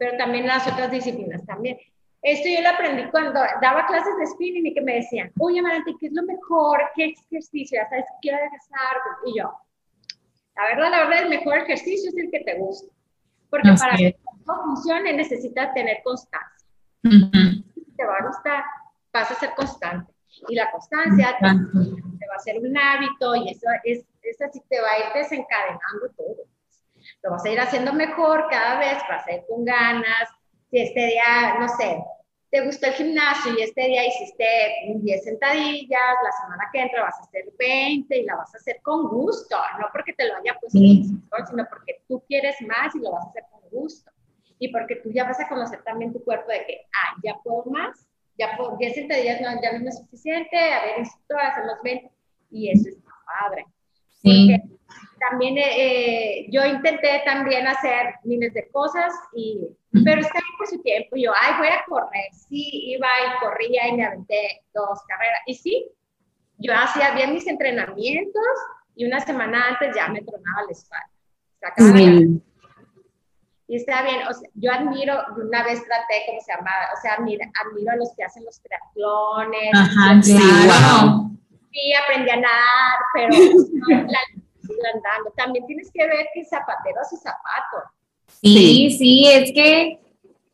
Pero también las otras disciplinas también. Esto yo lo aprendí cuando daba clases de spinning y que me decían, oye, Marante, ¿qué es lo mejor? ¿Qué ejercicio? Ya sabes, quiero regresar. Y yo, la verdad, la verdad, el mejor ejercicio es el que te gusta. Porque para que todo funcione necesitas tener constancia. Te va a gustar vas a ser constante. Y la constancia te, va a ser un hábito y eso es es así, te va a ir desencadenando todo. Lo vas a ir haciendo mejor cada vez, vas a ir con ganas. Si este día, no sé, te gustó el gimnasio y este día hiciste 10 sentadillas, la semana que entra vas a hacer 20 y la vas a hacer con gusto, no porque te lo haya puesto sino porque tú quieres más y lo vas a hacer con gusto. Y porque tú ya vas a conocer también tu cuerpo de que, ah, ya puedo más, ya puedo, 10 sentadillas no, ya no es suficiente, a ver, insisto, hacemos 20 y eso está padre. Sí. Porque también eh, yo intenté también hacer miles de cosas, y, pero está bien por su tiempo. Yo, ay, voy a correr. Sí, iba y corría y me aventé dos carreras. Y sí, yo hacía bien mis entrenamientos y una semana antes ya me tronaba la espalda. Y está bien, o sea, yo admiro, una vez traté, ¿cómo se llama? O sea, admiro, admiro a los que hacen los triatlones. Ajá, sí, Sí, aprendí a nadar, pero [LAUGHS] la andando. También tienes que ver que zapatero hace zapato. Sí, sí, es que,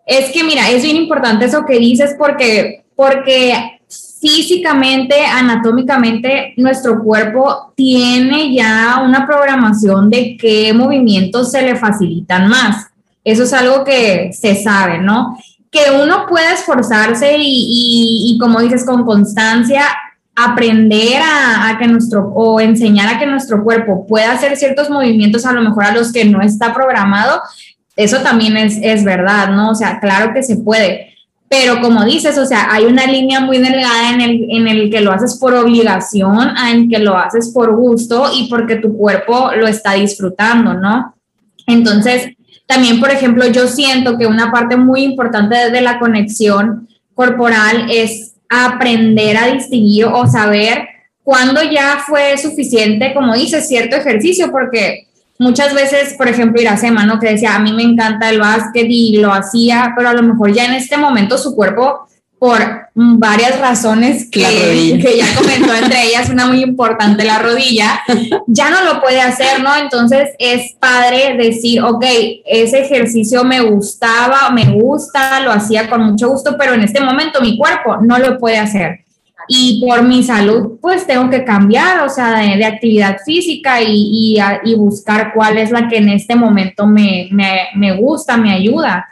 es que mira, es bien importante eso que dices porque, porque físicamente, anatómicamente, nuestro cuerpo tiene ya una programación de qué movimientos se le facilitan más. Eso es algo que se sabe, ¿no? Que uno puede esforzarse y, y como dices, con constancia, aprender a, que nuestro, o enseñar a que nuestro cuerpo pueda hacer ciertos movimientos a lo mejor a los que no está programado, eso también es, es verdad, ¿no? O sea, claro que se puede. Pero como dices, o sea, hay una línea muy delgada en el, en el que lo haces por obligación, en que lo haces por gusto y porque tu cuerpo lo está disfrutando, ¿no? Entonces, también, por ejemplo, yo siento que una parte muy importante de la conexión corporal es aprender a distinguir o saber cuándo ya fue suficiente, como dices, cierto ejercicio, porque muchas veces, por ejemplo, Iracema, ¿no? Que decía, a mí me encanta el básquet y lo hacía, pero a lo mejor ya en este momento su cuerpo por varias razones que, que, ya comentó, entre ellas una muy importante, la rodilla, ya no lo puede hacer, ¿no? Entonces es padre decir, ok, ese ejercicio me gustaba, me gusta, lo hacía con mucho gusto, pero en este momento mi cuerpo no lo puede hacer. Y por mi salud, pues tengo que cambiar, o sea, de, actividad física y, y, y, buscar cuál es la que en este momento me, me, me gusta, me ayuda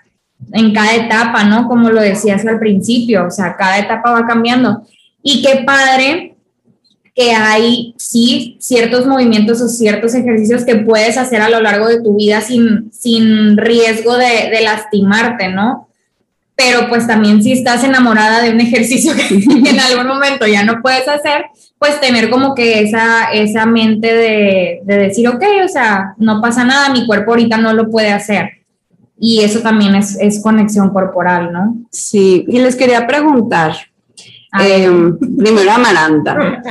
en cada etapa, ¿no? Como lo decías al principio, o sea, cada etapa va cambiando. Y qué padre que hay, sí, ciertos movimientos o ciertos ejercicios que puedes hacer a lo largo de tu vida sin, sin riesgo de, de lastimarte, ¿no? Pero pues también si estás enamorada de un [LAUGHS] ejercicio que [LAUGHS] en algún momento ya no puedes hacer, pues tener como que esa, esa mente de, de decir, ok, o sea, no pasa nada, mi cuerpo ahorita no lo puede hacer y eso también es, es conexión corporal, ¿no? Sí, y les quería preguntar, eh, primero Amaranta, [LAUGHS]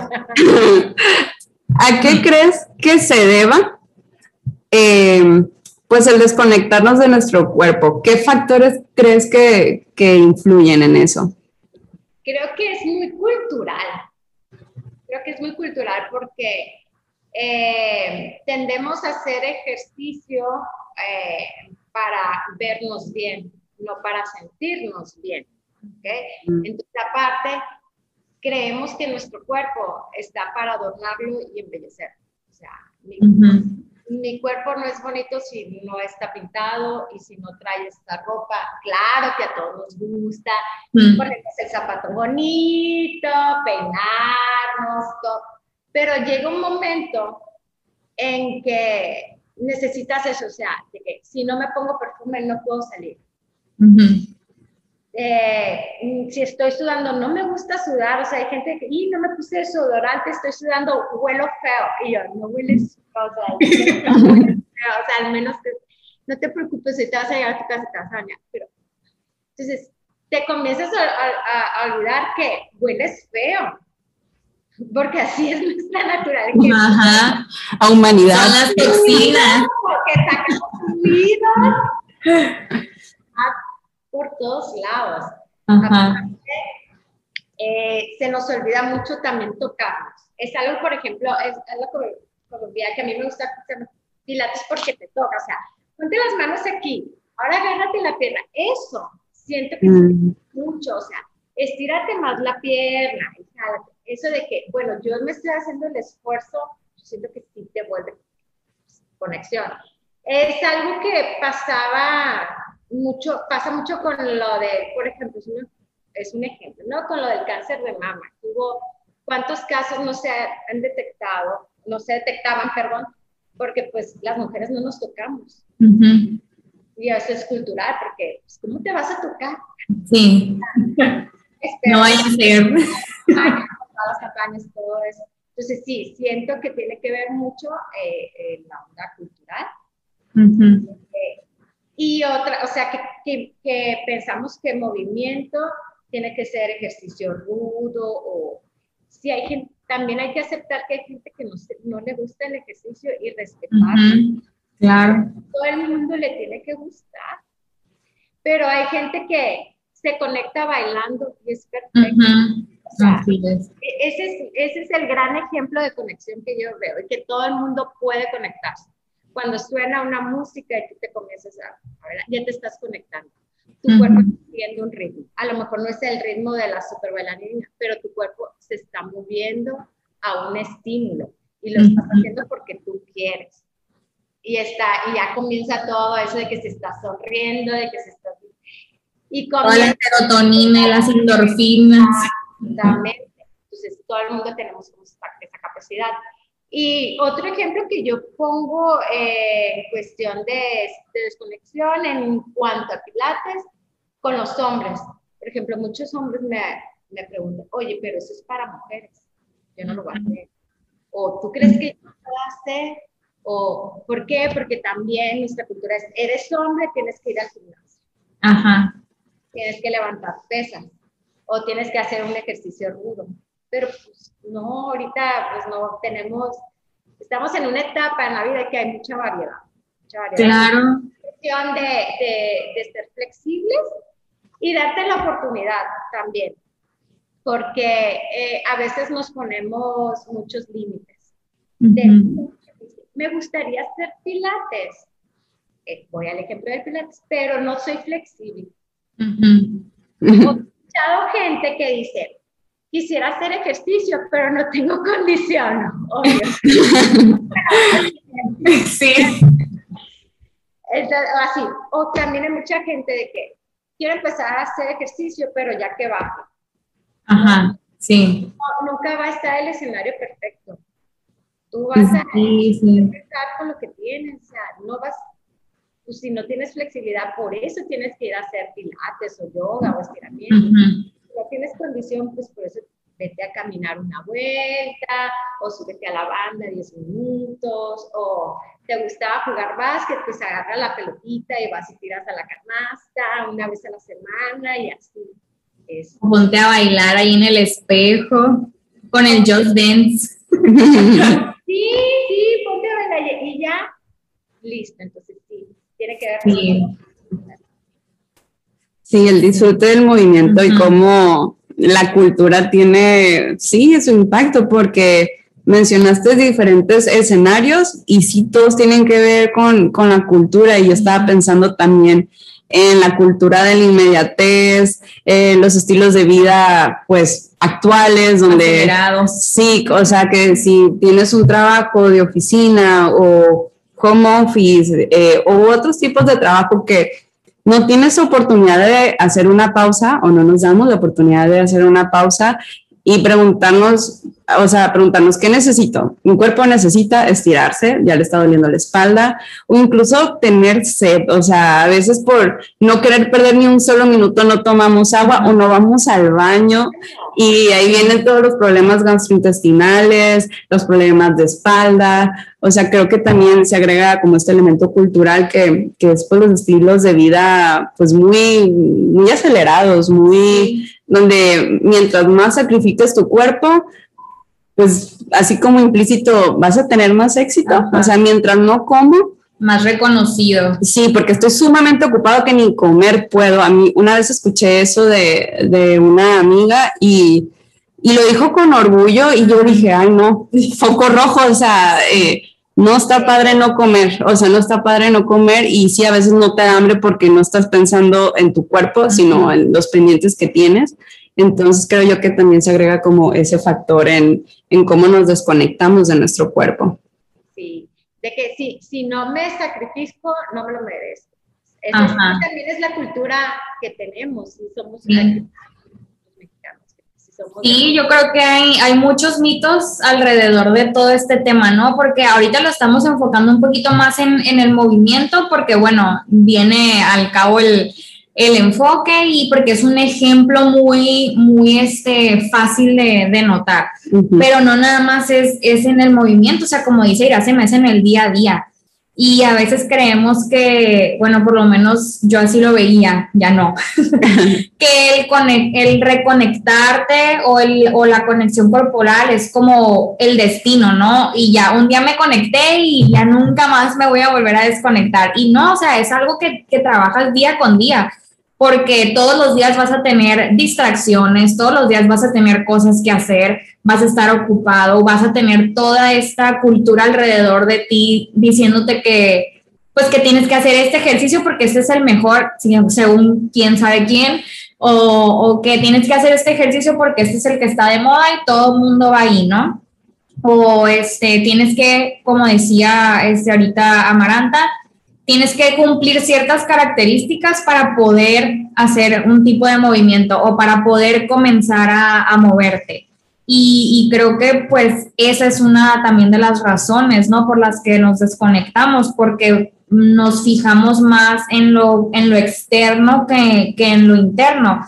¿a qué crees que se deba eh, pues el desconectarnos de nuestro cuerpo? ¿Qué factores crees que, que influyen en eso? Creo que es muy cultural, creo que es muy cultural porque eh, tendemos a hacer ejercicio eh, para vernos bien, no para sentirnos bien. ¿okay? Mm. Entonces, aparte, creemos que nuestro cuerpo está para adornarlo y embellecer. O sea, mi, cuerpo no es bonito si no está pintado y si no trae esta ropa. Claro que a todos nos gusta mm. ponernos el zapato bonito, peinarnos, todo. Pero llega un momento en que necesitas eso, o sea, de que si no me pongo perfume no puedo salir. Eh, si estoy sudando, no me gusta sudar, o sea, hay gente que, y no me puse desodorante, estoy sudando, huelo feo, y yo, no hueles, o sea, o sea, al menos que, no te preocupes, si te vas a llegar a tu casa, te vas a bañar, pero, entonces, te comienzas a, a olvidar que hueles feo, porque así es nuestra naturaleza. Ajá, a humanidad. Son las toxinas. Porque sacamos ruido por todos lados. Ajá. Eh, se nos olvida mucho también tocarnos. Es algo, por ejemplo, es algo que a mí me gusta pilates porque te toca. O sea, ponte las manos aquí, ahora agárrate la pierna. Eso, siento que mm. es mucho. O sea, estírate más la pierna, eso de que, bueno, yo me estoy haciendo el esfuerzo siento que sí te vuelve conexión. Es algo que pasaba mucho, pasa mucho con lo de, por ejemplo, es un, ejemplo, ¿no? Con lo del cáncer de mama. Hubo, ¿cuántos casos no se han detectado? No se detectaban, perdón, porque pues las mujeres no nos tocamos. Y eso es cultural, porque pues, ¿cómo te vas a tocar? Sí. [LAUGHS] no hay que ser. Las campañas, todo eso. Entonces, sí, siento que tiene que ver mucho eh, en la onda cultural. Eh, y otra, o sea, que, que, pensamos que movimiento tiene que ser ejercicio rudo o si hay gente, también hay que aceptar que hay gente que no, no le gusta el ejercicio y respetar. Claro. Todo el mundo le tiene que gustar, pero hay gente que se conecta bailando y es perfecto. E-, ese, es, ese es el gran ejemplo de conexión que yo veo y que todo el mundo puede conectarse. Cuando suena una música y tú te comienzas a, ya te estás conectando. Tu cuerpo está siguiendo un ritmo. A lo mejor no es el ritmo de la super bailarina, pero tu cuerpo se está moviendo a un estímulo y lo estás haciendo porque tú quieres. Y, está, y ya comienza todo eso de que se está sonriendo, de que se está... Y Toda la serotonina las endorfinas. Exactamente. Entonces, todo el mundo tenemos esa capacidad. Y otro ejemplo que yo pongo eh, en cuestión de, desconexión en cuanto a pilates con los hombres. Por ejemplo, muchos hombres me, me preguntan, oye, pero eso es para mujeres. Yo no lo voy a hacer. O tú crees que yo no lo voy a hacer. O, ¿por qué? Porque también nuestra cultura es, eres hombre, tienes que ir al gimnasio. Ajá. Tienes que levantar pesas o tienes que hacer un ejercicio rudo. Pero pues no, ahorita pues no tenemos, estamos en una etapa en la vida que hay mucha variedad. Mucha variedad. Claro. De, de, de ser flexibles y darte la oportunidad también, porque eh, a veces nos ponemos muchos límites. me gustaría hacer pilates, eh, voy al ejemplo del pilates, pero no soy flexible escuchado gente que dice, quisiera hacer ejercicio, pero no tengo [LAUGHS] condición, obvio. [LAUGHS] sí. así. O también hay mucha gente de que quiere empezar a hacer ejercicio, pero ya que baje. Ajá, sí. nunca va a estar el escenario perfecto. Tú vas a empezar con lo que tienes, o sea, no vas pues si no tienes flexibilidad, por eso tienes que ir a hacer pilates o yoga o estiramiento. Si no tienes condición, pues por eso vete a caminar una vuelta o súbete a la banda 10 minutos o te gustaba jugar básquet, pues agarra la pelotita y vas y tiras a la canasta una vez a la semana y así. Es. Ponte a bailar ahí en el espejo con el Just Dance. Sí, sí, ponte a bailar y ya, listo. Entonces, tiene que ver sí. el disfrute del movimiento y cómo la cultura tiene, sí, su impacto, porque mencionaste diferentes escenarios y sí, todos tienen que ver con, con la cultura. Y yo estaba pensando también en la cultura de la inmediatez, en los estilos de vida, pues, actuales, donde... Sí, o sea, que si tienes un trabajo de oficina o home office eh, u otros tipos de trabajo que no tienes oportunidad de hacer una pausa o no nos damos la oportunidad de hacer una pausa y preguntarnos, o sea, preguntarnos qué necesito. Mi cuerpo necesita estirarse, ya le está doliendo la espalda, o incluso tener sed, o sea, a veces por no querer perder ni un solo minuto no tomamos agua o no vamos al baño. Y ahí vienen todos los problemas gastrointestinales, los problemas de espalda, o sea, creo que también se agrega como este elemento cultural que, que es por los estilos de vida pues muy, muy acelerados, muy donde mientras más sacrifiques tu cuerpo, pues así como implícito vas a tener más éxito. O sea, mientras no como. Más reconocido. Sí, porque estoy sumamente ocupado que ni comer puedo. A mí una vez escuché eso de, de una amiga y, y, lo dijo con orgullo y yo dije, ay no, foco rojo, o sea, eh, no está padre no comer, o sea, no está padre no comer y sí a veces no te da hambre porque no estás pensando en tu cuerpo, sino en los pendientes que tienes. Entonces creo yo que también se agrega como ese factor en, en cómo nos desconectamos de nuestro cuerpo. Sí, de que si, si no me sacrifico, no me lo merezco. Eso también es la cultura que tenemos, y somos mexicanos. Sí, yo creo que hay, hay muchos mitos alrededor de todo este tema, ¿no? Porque ahorita lo estamos enfocando un poquito más en, en el movimiento, porque bueno, viene al cabo el, el enfoque y porque es un ejemplo muy, muy este, fácil de, de notar. Pero no nada más es, es en el movimiento, o sea, como dice me es en el día a día. Y a veces creemos que, bueno, por lo menos yo así lo veía, ya no, [LAUGHS] que el, el reconectarte o, el, o la conexión corporal es como el destino, ¿no? Y ya un día me conecté y ya nunca más me voy a volver a desconectar. Y no, o sea, es algo que, que trabajas día con día porque todos los días vas a tener distracciones, todos los días vas a tener cosas que hacer, vas a estar ocupado, vas a tener toda esta cultura alrededor de ti diciéndote que pues que tienes que hacer este ejercicio porque este es el mejor, según quién sabe quién, o, que tienes que hacer este ejercicio porque este es el que está de moda y todo el mundo va ahí, ¿no? O este, tienes que, como decía este, ahorita Amaranta, tienes que cumplir ciertas características para poder hacer un tipo de movimiento o para poder comenzar a, moverte. Y, creo que pues esa es una también de las razones, ¿no? Por las que nos desconectamos, porque nos fijamos más en lo, en lo externo que, que en lo interno.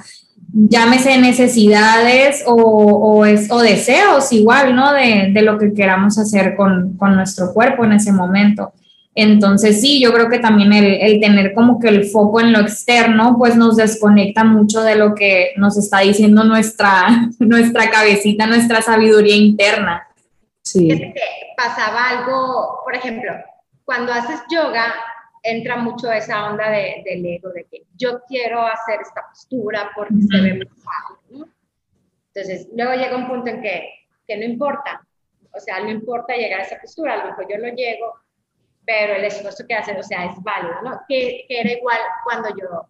Llámese necesidades o, o, es, o deseos igual, ¿no? De, de, lo que queramos hacer con, con nuestro cuerpo en ese momento. Entonces, sí, yo creo que también el, tener como que el foco en lo externo, pues nos desconecta mucho de lo que nos está diciendo nuestra, [LAUGHS] nuestra cabecita, nuestra sabiduría interna. Sí. pasaba algo, por ejemplo, cuando haces yoga, entra mucho esa onda de, del ego, de que yo quiero hacer esta postura porque se ve muy fácil, Entonces, luego llega un punto en que, que no importa, o sea, no importa llegar a esa postura, a lo mejor yo lo llego, pero el esfuerzo que hacen, o sea, es válido, ¿no? Que, que era igual cuando yo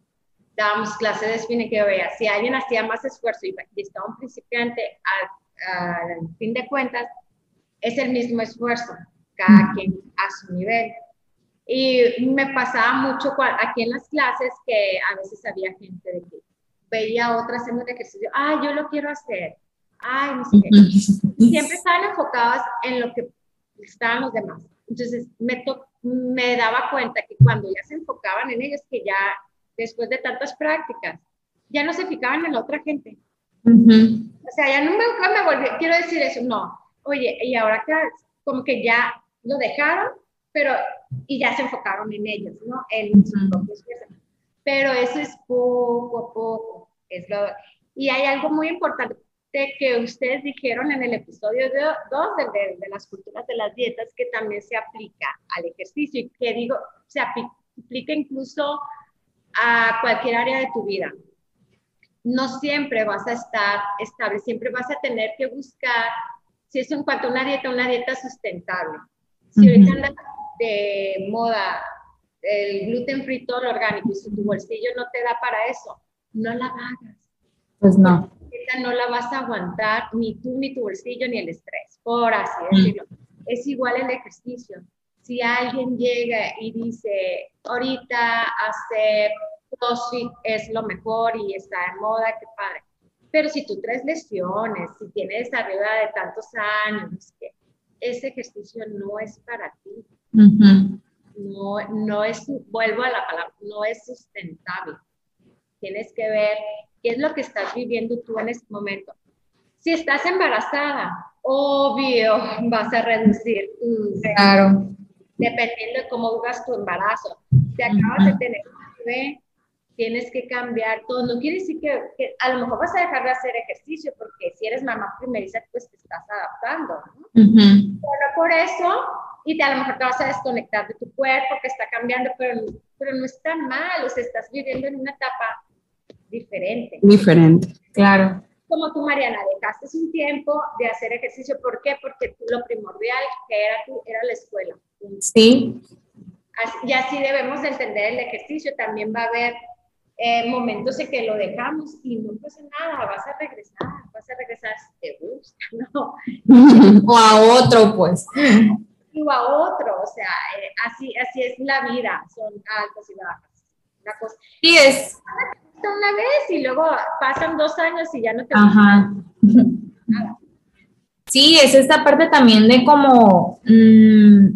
dábamos clases de spinning, que veía, si alguien hacía más esfuerzo y, estaba un principiante, al, fin de cuentas, es el mismo esfuerzo, cada quien a su nivel. Y me pasaba mucho aquí en las clases que a veces había gente de que veía a otras haciendo un ejercicio, ah, yo lo quiero hacer, ay, no sé qué. [LAUGHS] Siempre estaban enfocadas en lo que estaban los demás. Entonces me, me daba cuenta que cuando ya se enfocaban en ellos, que ya después de tantas prácticas, ya no se fijaban en la otra gente. O sea, ya no me, me volví, quiero decir eso, no. Oye, y ahora que como que ya lo dejaron, pero, y ya se enfocaron en ellos, ¿no? En sus propios Pero eso es poco a poco. Es lo, y hay algo muy importante que ustedes dijeron en el episodio 2 de, de, las culturas de las dietas que también se aplica al ejercicio y que digo, se aplica incluso a cualquier área de tu vida. No siempre vas a estar estable, siempre vas a tener que buscar, si es en cuanto a una dieta, una dieta sustentable. Si ahorita anda de moda el gluten free todo lo orgánico y si tu bolsillo no te da para eso, no la hagas. Pues no no la vas a aguantar ni tú, ni tu bolsillo, ni el estrés, por así mm. decirlo. Es igual el ejercicio. Si alguien llega y dice, ahorita hacer CrossFit es lo mejor y está de moda, qué padre. Pero si tú traes lesiones, si tienes arriba de tantos años, ese ejercicio no es para ti. no, no es, vuelvo a la palabra, no es sustentable. Tienes que ver qué es lo que estás viviendo tú en este momento. Si estás embarazada, obvio, vas a reducir Claro. Dependiendo de cómo vivas tu embarazo. Si acabas de tener un bebé, tienes que cambiar todo. No quiere decir que, a lo mejor vas a dejar de hacer ejercicio porque si eres mamá primeriza, pues te estás adaptando. ¿no? Pero por eso, y te, a lo mejor te vas a desconectar de tu cuerpo que está cambiando, pero, pero no es tan mal. O sea, estás viviendo en una etapa diferente. Diferente, claro. Como tú, Mariana, dejaste un tiempo de hacer ejercicio. ¿Por qué? Porque lo primordial que era tú era la escuela. Sí. y así debemos de entender el ejercicio. También va a haber eh, momentos en que lo dejamos y no pasa nada, vas a regresar, vas a regresar si te gusta, [LAUGHS] ¿no? [LAUGHS] o a otro, pues. O a otro, o sea, eh, así, así es la vida, son altas y bajas. Una cosa. Sí, es. Una vez y luego pasan dos años y ya no te Ajá. Nada. [LAUGHS] Sí, es esta parte también de como mmm,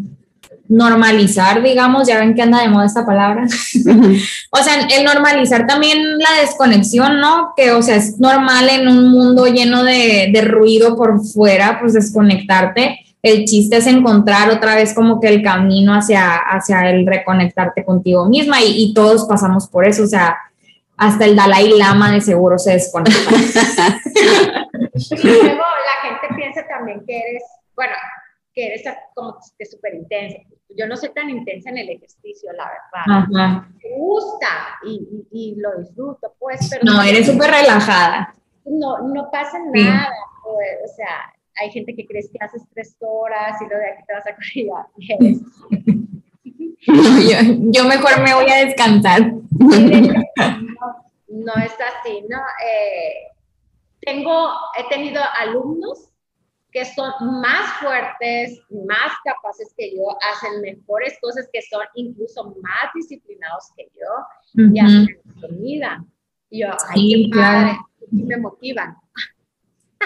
normalizar, digamos, ya ven que anda de moda esta palabra. [LAUGHS] o sea, el normalizar también la desconexión, ¿no? Que, o sea, es normal en un mundo lleno de, de ruido por fuera, pues desconectarte. El chiste es encontrar otra vez como que el camino hacia, hacia el reconectarte contigo misma y, y todos pasamos por eso, o sea, hasta el Dalai Lama de seguro se desconecta. [LAUGHS] y luego la gente piensa también que eres, bueno, que eres como que súper intensa yo no soy tan intensa en el ejercicio, la verdad. Me gusta y, y, lo disfruto, pues, pero... No, eres súper relajada. No, no pasa nada, pues, o sea, hay gente que crees que haces tres horas y luego de aquí te vas a [LAUGHS] correr. [LAUGHS] yo, yo, mejor me voy a descansar. [LAUGHS] No, no es así, ¿no? Eh, tengo, he tenido alumnos que son más fuertes, más capaces que yo, hacen mejores cosas, que son incluso más disciplinados que yo y hacen comida. Y yo, ay, qué padre, y me motivan.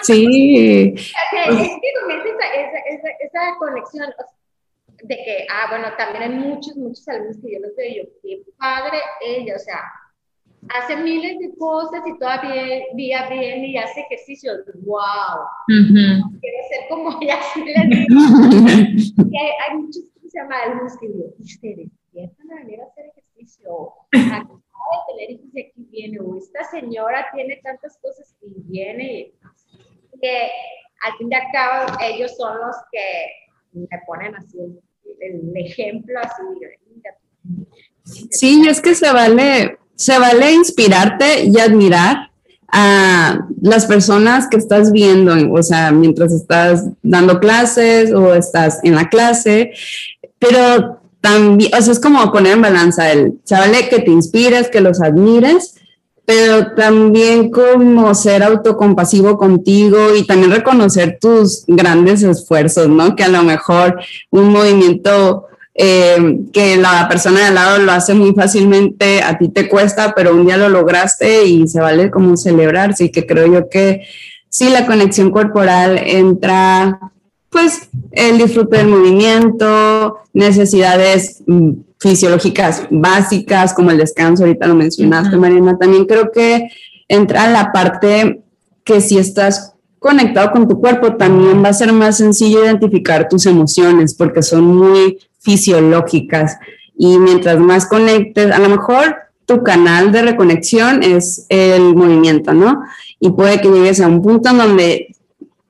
Sí. [LAUGHS] es que esa, esa, esa, conexión de que, ah, bueno, también hay muchos, muchos alumnos que yo los veo, yo, qué padre ella, o sea, hace miles de cosas y todavía día bien y hace ejercicios. ¡Wow! Quiero ser como [LAUGHS] ella. hay, hay muchos que se llaman alumnos que digo, ustedes despiertan a venir a hacer ejercicio. Acaba de tener hijos y aquí viene. O esta señora tiene tantas cosas y viene. Que al fin de cabo ellos son los que me ponen así el, ejemplo así. Sí, es que se vale se vale inspirarte y admirar a las personas que estás viendo, o sea, mientras estás dando clases o estás en la clase, pero también, o sea, es como poner en balanza el, se vale que te inspires, que los admires, pero también como ser autocompasivo contigo y también reconocer tus grandes esfuerzos, ¿no? Que a lo mejor un movimiento eh, que la persona de al lado lo hace muy fácilmente, a ti te cuesta, pero un día lo lograste y se vale como celebrar. Así que creo yo que sí, la conexión corporal entra, pues, el disfrute del movimiento, necesidades mm, fisiológicas básicas como el descanso, ahorita lo mencionaste, Mariana, también creo que entra la parte que si estás conectado con tu cuerpo, también va a ser más sencillo identificar tus emociones porque son muy fisiológicas y mientras más conectes, a lo mejor tu canal de reconexión es el movimiento, ¿no? Y puede que llegues a un punto en donde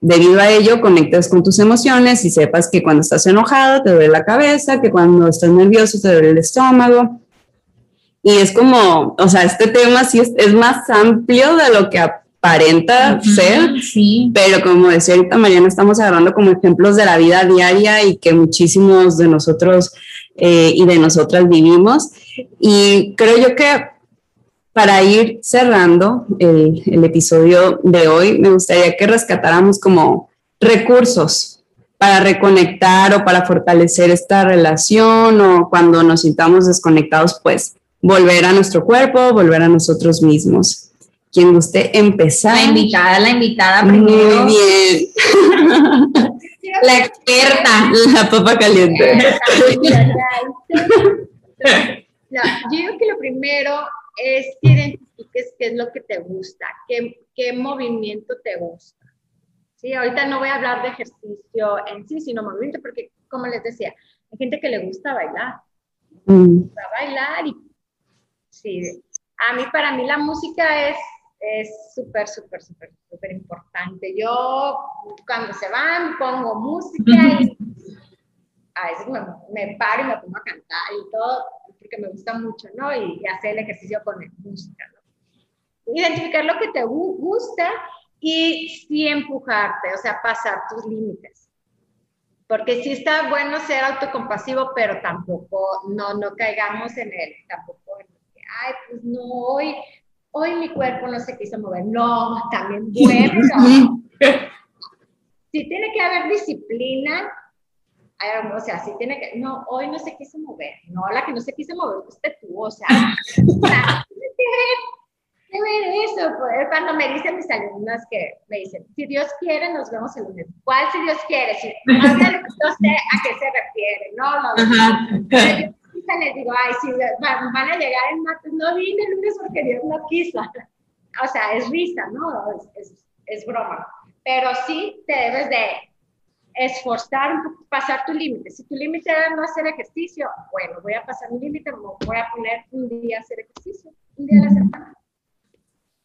debido a ello conectes con tus emociones y sepas que cuando estás enojado te duele la cabeza, que cuando estás nervioso te duele el estómago. Y es como, o sea, este tema sí es, es más amplio de lo que aparenta ser, sí. pero como decía ahorita Mariana, estamos agarrando como ejemplos de la vida diaria y que muchísimos de nosotros eh, y de nosotras vivimos. Y creo yo que para ir cerrando el, el episodio de hoy, me gustaría que rescatáramos como recursos para reconectar o para fortalecer esta relación o cuando nos sintamos desconectados, pues volver a nuestro cuerpo, volver a nosotros mismos quien guste empezar. La invitada, la invitada primero. Muy bien. [LAUGHS] la experta. La papa caliente. [LAUGHS] [LAUGHS] yo digo que lo primero es que identifiques qué es lo que te gusta, qué, qué movimiento te gusta. Sí, ahorita no voy a hablar de ejercicio en sí, sino movimiento, porque como les decía, hay gente que le gusta bailar. Mm. Gusta bailar y sí, a mí, para mí la música es es súper, súper, súper, súper importante. Yo cuando se van pongo música y [LAUGHS] a veces me, paro y me pongo a cantar y todo, porque me gusta mucho, ¿no? Y, hacer el ejercicio con música, ¿no? Identificar lo que te gusta y sí empujarte, o sea, pasar tus límites. Porque sí está bueno ser autocompasivo, pero tampoco, no, no caigamos en él, tampoco en ay, pues no, hoy, hoy mi cuerpo no se quiso mover. No, también [LAUGHS] bueno. sí tiene que haber disciplina, o sea, sí tiene que, no, hoy no se quiso mover, no, la que no se quiso mover usted tú, o sea, [LAUGHS] ¿qué ver eso? Pues, cuando me dicen mis alumnas que me dicen, si Dios quiere, nos vemos el lunes. ¿Cuál si Dios quiere? Si, [LAUGHS] no sé a qué se refiere, no, no. no les digo, ay, si van, a llegar el martes, no vine el lunes porque Dios no quiso. [LAUGHS] O sea, es risa, ¿no? Es, es, es broma. Pero sí te debes de esforzar, pasar tu límite. Si tu límite era no hacer ejercicio, bueno, voy a pasar mi límite, voy a poner un día a hacer ejercicio, un día a la semana.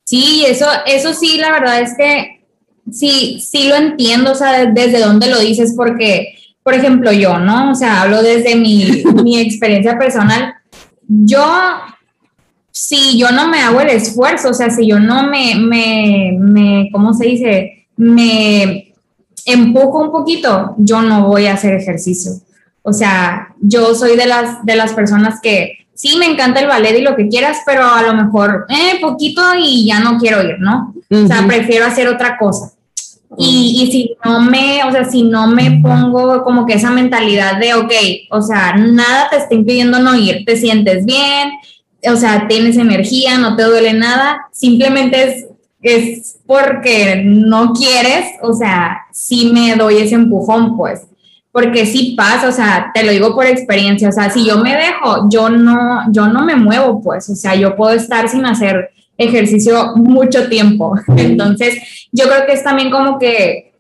Sí, eso, eso sí, la verdad es que sí, sí lo entiendo, o sea, desde dónde lo dices, porque por ejemplo, yo, ¿no? O sea, hablo desde mi, [LAUGHS] mi experiencia personal. Yo, si yo no me hago el esfuerzo, o sea, si yo no me, me, me ¿cómo se dice? Me empujo un poquito, yo no voy a hacer ejercicio. O sea, yo soy de las, de las personas que sí me encanta el ballet y lo que quieras, pero a lo mejor, eh, poquito y ya no quiero ir, ¿no? O sea, prefiero hacer otra cosa. Y, y, si no me, o sea, si no me pongo como que esa mentalidad de, ok, o sea, nada te está impidiendo no ir, te sientes bien, o sea, tienes energía, no te duele nada, simplemente es, es porque no quieres, o sea, sí me doy ese empujón, pues, porque sí pasa, o sea, te lo digo por experiencia, o sea, si yo me dejo, yo no, yo no me muevo, pues, o sea, yo puedo estar sin hacer ejercicio mucho tiempo. [LAUGHS] Entonces, yo creo que es también como que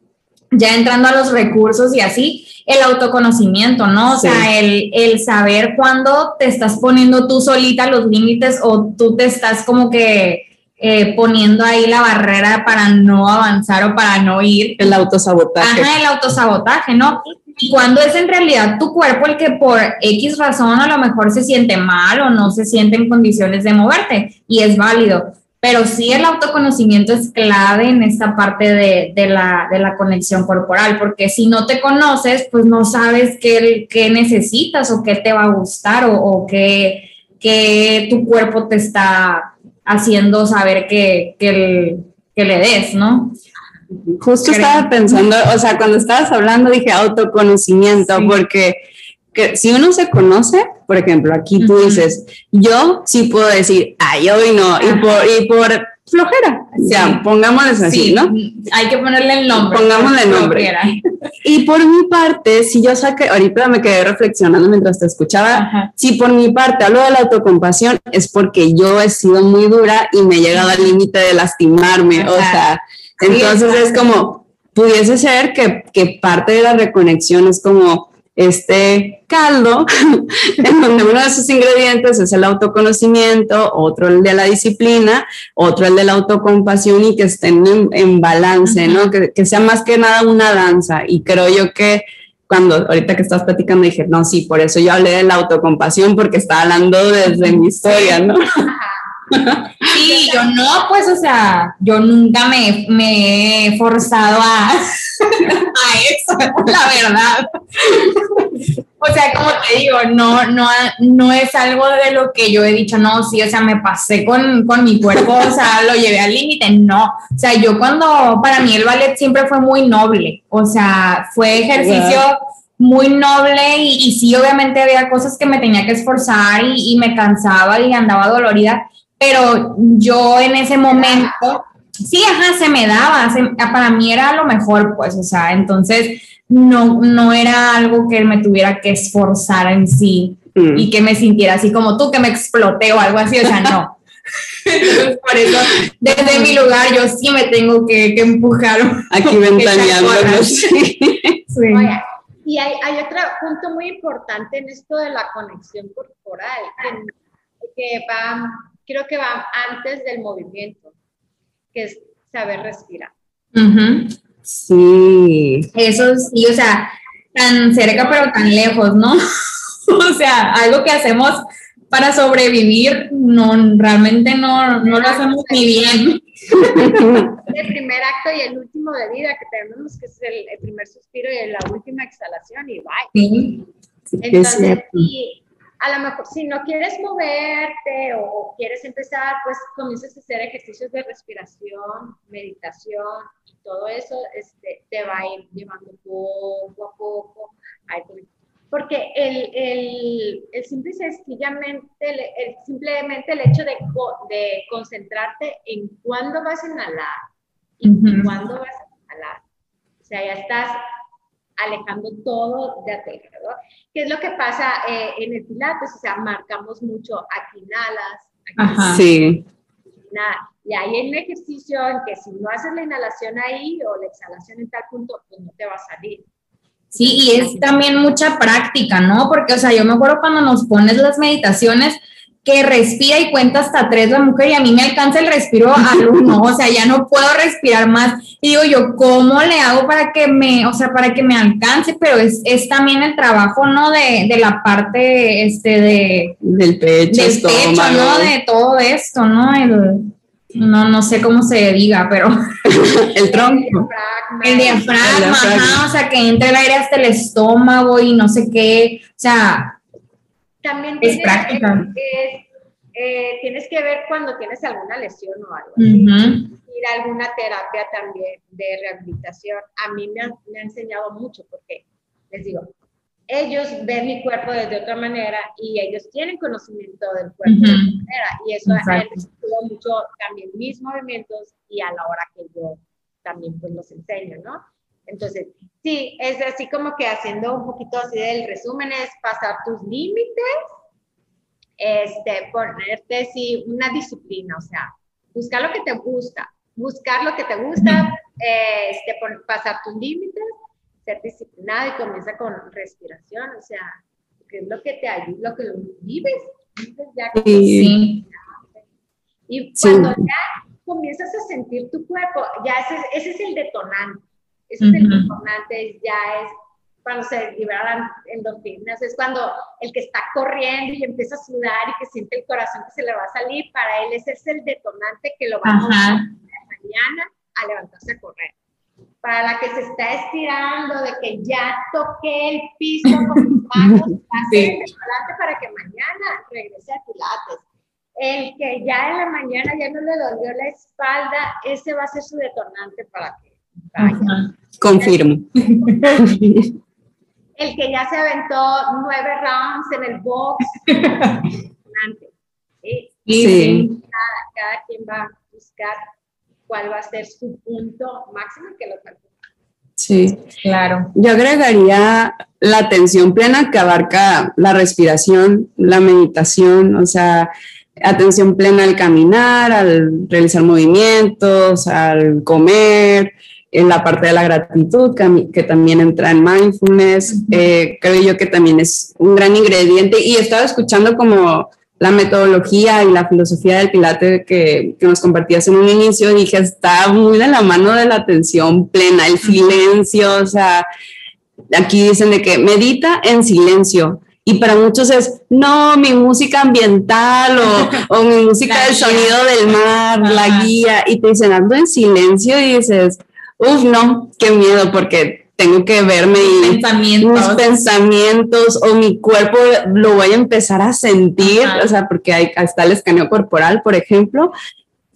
ya entrando a los recursos y así, el autoconocimiento, ¿no? O sea, el, el, saber cuándo te estás poniendo tú solita los límites o tú te estás como que eh, poniendo ahí la barrera para no avanzar o para no ir. El autosabotaje. Ajá, el autosabotaje, ¿no? Y cuando es en realidad tu cuerpo el que por X razón a lo mejor se siente mal o no se siente en condiciones de moverte y es válido. Pero sí el autoconocimiento es clave en esta parte de, de, la, de la, conexión corporal, porque si no te conoces, pues no sabes qué, qué necesitas o qué te va a gustar o, o qué, qué, tu cuerpo te está haciendo saber que, que, que le des, ¿no? Justo estaba pensando, o sea, cuando estabas hablando dije autoconocimiento, porque que si uno se conoce, por ejemplo, aquí tú dices, yo sí puedo decir, ay, hoy no, y por, y por flojera, ya, pongámosles así, ¿no? Hay que ponerle el nombre. Pongámosle el nombre. Y por mi parte, si yo saqué, ahorita me quedé reflexionando mientras te escuchaba, si por mi parte hablo de la autocompasión, es porque yo he sido muy dura y me he llegado al límite de lastimarme, o sea, entonces es como, pudiese ser que, que parte de la reconexión es como este caldo, [LAUGHS] en donde uno de sus ingredientes es el autoconocimiento, otro el de la disciplina, otro el de la autocompasión y que estén en, balance, ¿no? Que, que, sea más que nada una danza. Y creo yo que cuando ahorita que estás platicando dije, no, sí, por eso yo hablé de la autocompasión, porque estaba hablando desde mi historia, ¿no? [LAUGHS] Sí, yo no, pues, o sea, yo nunca me, me he forzado a, [LAUGHS] a eso, la verdad. O sea, como te digo, no, no, no es algo de lo que yo he dicho, no, sí, o sea, me pasé con, con mi cuerpo, o sea, lo llevé al límite, no. O sea, yo cuando, para mí el ballet siempre fue muy noble, o sea, fue ejercicio muy noble y, y, sí, obviamente había cosas que me tenía que esforzar y, y me cansaba y andaba dolorida, pero yo en ese momento, sí, ajá, se me daba, para mí era lo mejor, pues, o sea, entonces no, no era algo que me tuviera que esforzar en sí mm. y que me sintiera así como tú, que me exploté o algo así, o sea, no. [LAUGHS] por eso, desde mi lugar, yo sí me tengo que, que empujar. Aquí ventaneando. Sí. [LAUGHS] y hay, hay, otro punto muy importante en esto de la conexión corporal, que, que va creo que va antes del movimiento, que es saber respirar. Sí. Eso sí, o sea, tan cerca pero tan lejos, ¿no? [LAUGHS] o sea, algo que hacemos para sobrevivir, no, realmente no, no lo hacemos ni bien. [LAUGHS] el primer acto y el último de vida que tenemos, que es el, primer suspiro y la última exhalación y bye. Sí. Entonces, y a lo mejor si no quieres moverte o, quieres empezar, pues comienzas a hacer ejercicios de respiración, meditación y todo eso este, te va a ir llevando poco a poco. porque el, el, el simple sencillamente, el, simplemente el hecho de, de concentrarte en cuándo vas a inhalar y cuándo vas a exhalar. O sea, ya estás alejando todo de alrededor. ¿Qué es lo que pasa eh, en el pilates? O sea, marcamos mucho, aquí inhalas, aquí sí. Nada. Y hay un ejercicio en que si no haces la inhalación ahí o la exhalación en tal punto, pues no te va a salir. Sí, y es también mucha práctica, ¿no? Porque, o sea, yo me acuerdo cuando nos pones las meditaciones, que respira y cuenta hasta tres la mujer y a mí me alcanza el respiro al [LAUGHS] uno, o sea, ya no puedo respirar más. Y digo yo, ¿cómo le hago para que me, o sea, para que me alcance? Pero es, es también el trabajo, ¿no? De, de la parte, este, de... Del pecho, del pecho, ¿no? De todo esto, ¿no? El, no, no sé cómo se diga, pero... [LAUGHS] el tronco. El diafragma, ajá, o sea, que entre el aire hasta el estómago y no sé qué, o sea también es práctica. Eh, tienes que ver cuando tienes alguna lesión o algo. Ir a alguna terapia también de rehabilitación. A mí me ha, me ha enseñado mucho porque, les digo, ellos ven mi cuerpo desde otra manera y ellos tienen conocimiento del cuerpo de otra manera. Y eso ha mucho también mis movimientos y a la hora que yo también pues los enseño, ¿no? Entonces, sí, es así como que haciendo un poquito así del resumen, es pasar tus límites, este, ponerte sí, una disciplina, o sea, buscar lo que te gusta, buscar lo que te gusta, este, pasar tus límites, ser disciplinado y comienza con respiración, o sea, que es lo que te ayuda, lo que lo vives. Ya sí. Y cuando ya comienzas a sentir tu cuerpo, ya ese, ese es el detonante. Eso es el detonante, ya es cuando se liberan endorfinas, es cuando el que está corriendo y empieza a sudar y que siente el corazón que se le va a salir, para él ese es el detonante que lo va a mover mañana a levantarse a correr. Para la que se está estirando de que ya toqué el piso con mis [LAUGHS] manos, hace el detonante para que mañana regrese a pilates. El que ya en la mañana ya no le dolió la espalda, ese va a ser su detonante para que vaya. Confirmo. [LAUGHS] El que ya se aventó nueve rounds en el box. ¿sí? sí. Cada, quien va a buscar cuál va a ser su punto máximo que lo Sí, claro. Yo agregaría la atención plena que abarca la respiración, la meditación, o sea, atención plena al caminar, al realizar movimientos, al comer, en la parte de la gratitud, que, también entra en mindfulness, eh, creo yo que también es un gran ingrediente. Y estaba escuchando como la metodología y la filosofía del Pilate que, que, nos compartías en un inicio, dije, está muy de la mano de la atención plena, el silencio, o sea, aquí dicen de que medita en silencio. Y para muchos es, no, mi música ambiental o, o mi [LAUGHS] música del sonido del mar, la guía, y te dicen, ando en silencio y dices, Uf, no, qué miedo, porque tengo que verme y pensamientos. mis pensamientos o mi cuerpo lo voy a empezar a sentir, o sea, porque hay, hasta el escaneo corporal, por ejemplo.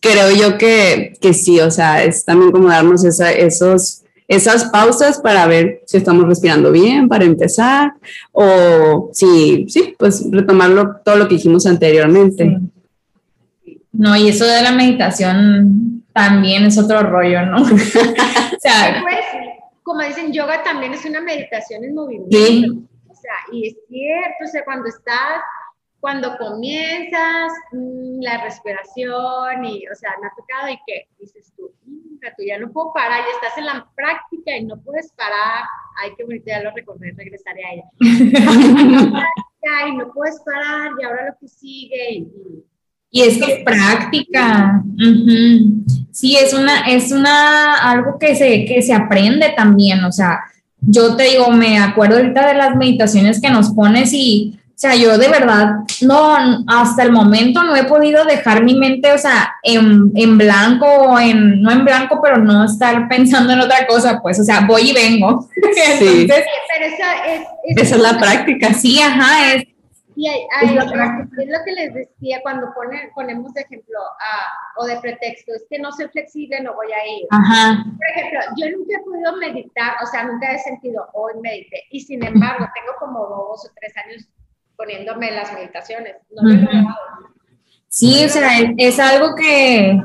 Creo yo que, que sí, o sea, es también como darnos esa, esos, esas pausas para ver si estamos respirando bien, para empezar, o si, sí, pues retomarlo todo lo que dijimos anteriormente. No, y eso de la meditación también es otro rollo, ¿no? [LAUGHS] o sea, pues, como dicen, yoga también es una meditación en movimiento. Sí. O sea, y es cierto, o sea, cuando estás, cuando comienzas mm, la respiración y, o sea, me ha tocado y que dices tú, tú ya no puedo parar, ya estás en la práctica y no puedes parar. Ay, qué bonito, ya lo recordé, regresaré a ella. [LAUGHS] [LAUGHS] y no puedes parar y ahora lo que sigue y y es que es práctica. Sí, es una, es una, algo que se, que se aprende también. O sea, yo te digo, me acuerdo ahorita de las meditaciones que nos pones y, o sea, yo de verdad, no, hasta el momento no he podido dejar mi mente, o sea, en, en blanco, en, no en blanco, pero no estar [LAUGHS] pensando en otra cosa, pues, o sea, voy y vengo. [LAUGHS] Sí. pero esa es, esa es la práctica. Sí, ajá, es Y hay, hay, es, lo que les decía cuando pone, ponemos de ejemplo o de pretexto, es que no soy flexible, no voy a ir. Ajá. Por ejemplo, yo nunca he podido meditar, o sea, nunca he sentido hoy medité, y sin embargo, tengo como dos o tres años poniéndome las meditaciones. No lo he logrado. Sí, o sea, es, algo que...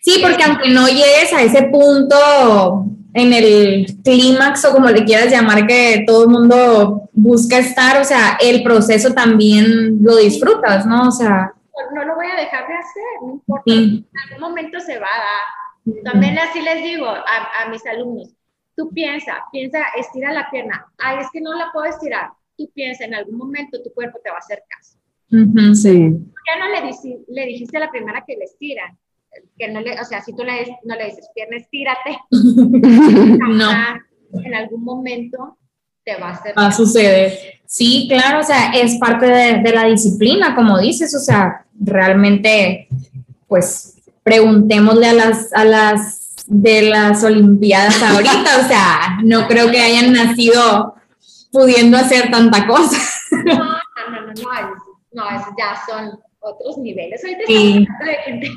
Sí, porque aunque no llegues a ese punto en el clímax o como le quieras llamar que todo el mundo busca estar, o sea, el proceso también lo disfrutas, ¿no? O sea... No lo voy a dejar de hacer, no importa, en algún momento se va a dar. También así les digo a, a mis alumnos, tú piensa, piensa, estira la pierna, ay, es que no la puedo estirar, tú piensa, en algún momento tu cuerpo te va a hacer caso. sí. Ya no le, le dijiste a la primera que le estiran, que no le, o sea, si tú le, no le dices, pierna, estírate, [LAUGHS] no. en algún momento te va a hacer. Va a suceder. Sí, claro, o sea, es parte de, de, la disciplina, como dices, o sea, realmente, pues, preguntémosle a las, a las de las Olimpiadas ahorita, o sea, no creo que hayan nacido pudiendo hacer tanta cosa. No, no, no, no, no, no, ya son otros niveles. Ahorita sí. de gente.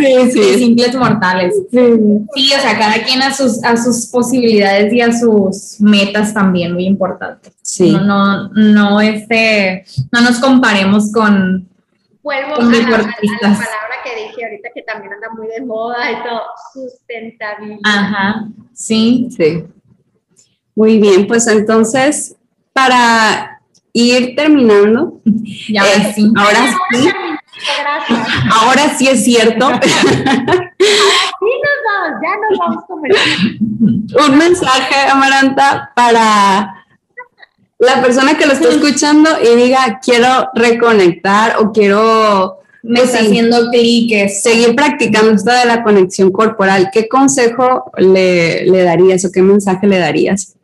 [LAUGHS] sí, sí, simples mortales. Sí. o sea, cada quien a sus, a sus posibilidades y a sus metas también, muy importante. Sí. No, no, no, este, no nos comparemos con. Vuelvo con a, la, a, la, palabra que dije ahorita que también anda muy de moda y todo, sustentabilidad. Ajá, sí. Sí. Muy bien, pues entonces, para ir terminando. Ya, eh, sí. Ahora sí. Ahora sí es cierto. Nos vamos, ya nos vamos con [LAUGHS] Un mensaje, Amaranta, para la persona que lo está escuchando y diga, quiero reconectar o quiero... Me pues, está haciendo clic. Seguir practicando esto de la conexión corporal. ¿Qué consejo le, le darías o qué mensaje le darías?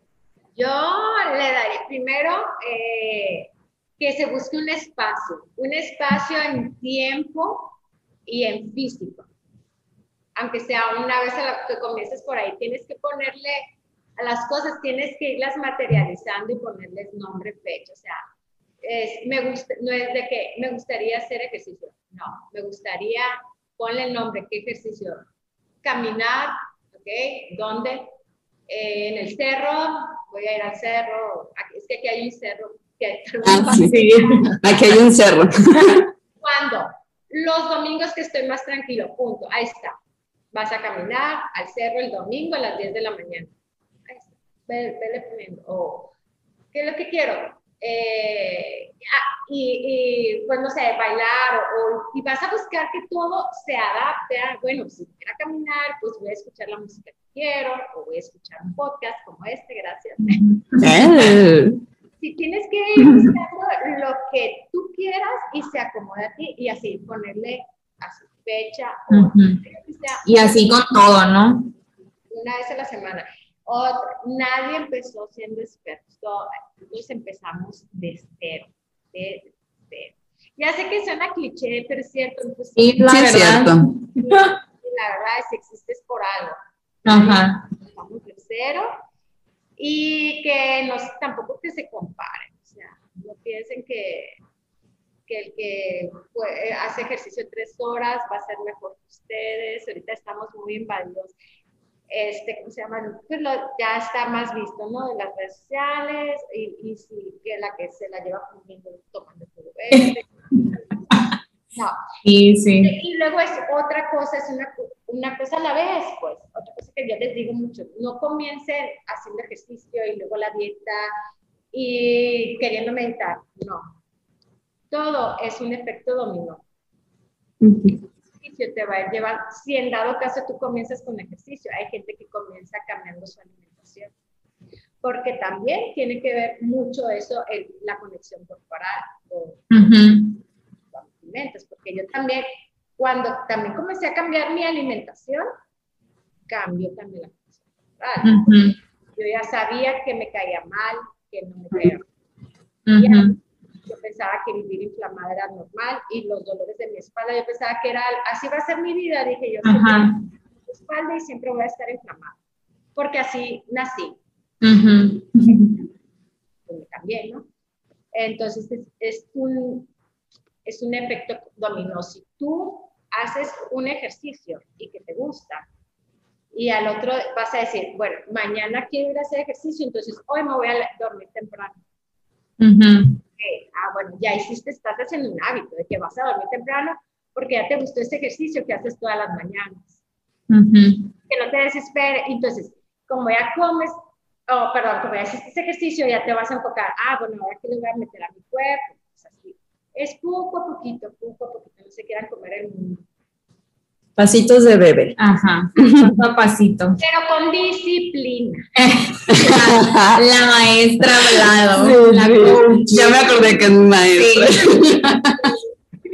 Yo le daría primero eh, que se busque un espacio, un espacio en tiempo y en físico. Aunque sea una vez a la que comiences por ahí, tienes que ponerle a las cosas, tienes que irlas materializando y ponerles nombre, fecha. O sea, es, me gusta, no es de que me gustaría hacer ejercicio, no, me gustaría ponle el nombre, ¿qué ejercicio? Caminar, ¿ok? ¿Dónde? Eh, en el cerro, voy a ir al cerro, es que aquí hay un cerro. Que ah, [LAUGHS] sí. Aquí hay un cerro. [LAUGHS] ¿Cuándo? Los domingos que estoy más tranquilo, punto, ahí está. Vas a caminar al cerro el domingo a las 10 de la mañana. Ahí está, vele poniendo. O, ¿qué es lo que quiero? Eh, ah, y, pues no sé, bailar o, y vas a buscar que todo se adapte a, bueno, si quiero caminar, pues voy a escuchar la música quiero o voy a escuchar un podcast como este, gracias. Eh. [LAUGHS] si tienes que ir buscando lo que tú quieras y se acomoda a ti y así ponerle a su fecha o y así con todo, ¿no? Una vez a la semana. Otro, nadie empezó siendo expertos, todos empezamos de cero, de cero. Ya sé que suena cliché, pero es cierto. Pues, sí, la verdad. Es cierto. [LAUGHS] la verdad es que existes por algo. Ajá. Estamos de cero y que no, tampoco que se comparen, o sea, no piensen que, que el que hace ejercicio tres horas va a ser mejor que ustedes, ahorita estamos muy invadidos, este, ¿cómo se llama? Pues ya está más visto, ¿no? De las redes sociales y, y si que la que se la lleva comiendo tomando todo [LAUGHS] No. Sí, sí. Y luego es otra cosa, es una, una cosa a la vez, pues. Otra cosa que yo les digo mucho, no comiencen haciendo ejercicio y luego la dieta y queriendo meditar, no. Todo es un efecto dominó. Ejercicio te va a llevar, si en dado caso tú comienzas con ejercicio, hay gente que comienza cambiando su alimentación. Porque también tiene que ver mucho eso, en la conexión corporal. O, porque yo también, cuando también comencé a cambiar mi alimentación, cambió también la alimentación. Yo ya sabía que me caía mal, que no me caía mal. Yo pensaba que vivir inflamada era normal y los dolores de mi espalda, yo pensaba que era, así va a ser mi vida, dije yo, mi espalda y siempre voy a estar inflamada, porque así nací. Uh [LAUGHS] -huh. pues me cambié, ¿no? Entonces es, un, es un efecto dominó. Si tú haces un ejercicio y que te gusta, y al otro vas a decir, bueno, mañana quiero ir a hacer ejercicio, entonces hoy me voy a dormir temprano. ah, bueno, ya hiciste, estás haciendo un hábito de que vas a dormir temprano porque ya te gustó ese ejercicio que haces todas las mañanas. Que no te desespere. Entonces, como ya comes, oh, perdón, como ya hiciste ese ejercicio, ya te vas a enfocar, ah, bueno, ahora que le voy a meter a mi cuerpo. Es así. Es poco a poquito, poco a poquito, no se quieran comer el mundo. Pasitos de bebé. Ajá, paso [LAUGHS] a pasito. Pero con disciplina. [LAUGHS] la, maestra hablado. Ya me acordé que es maestra. [LAUGHS]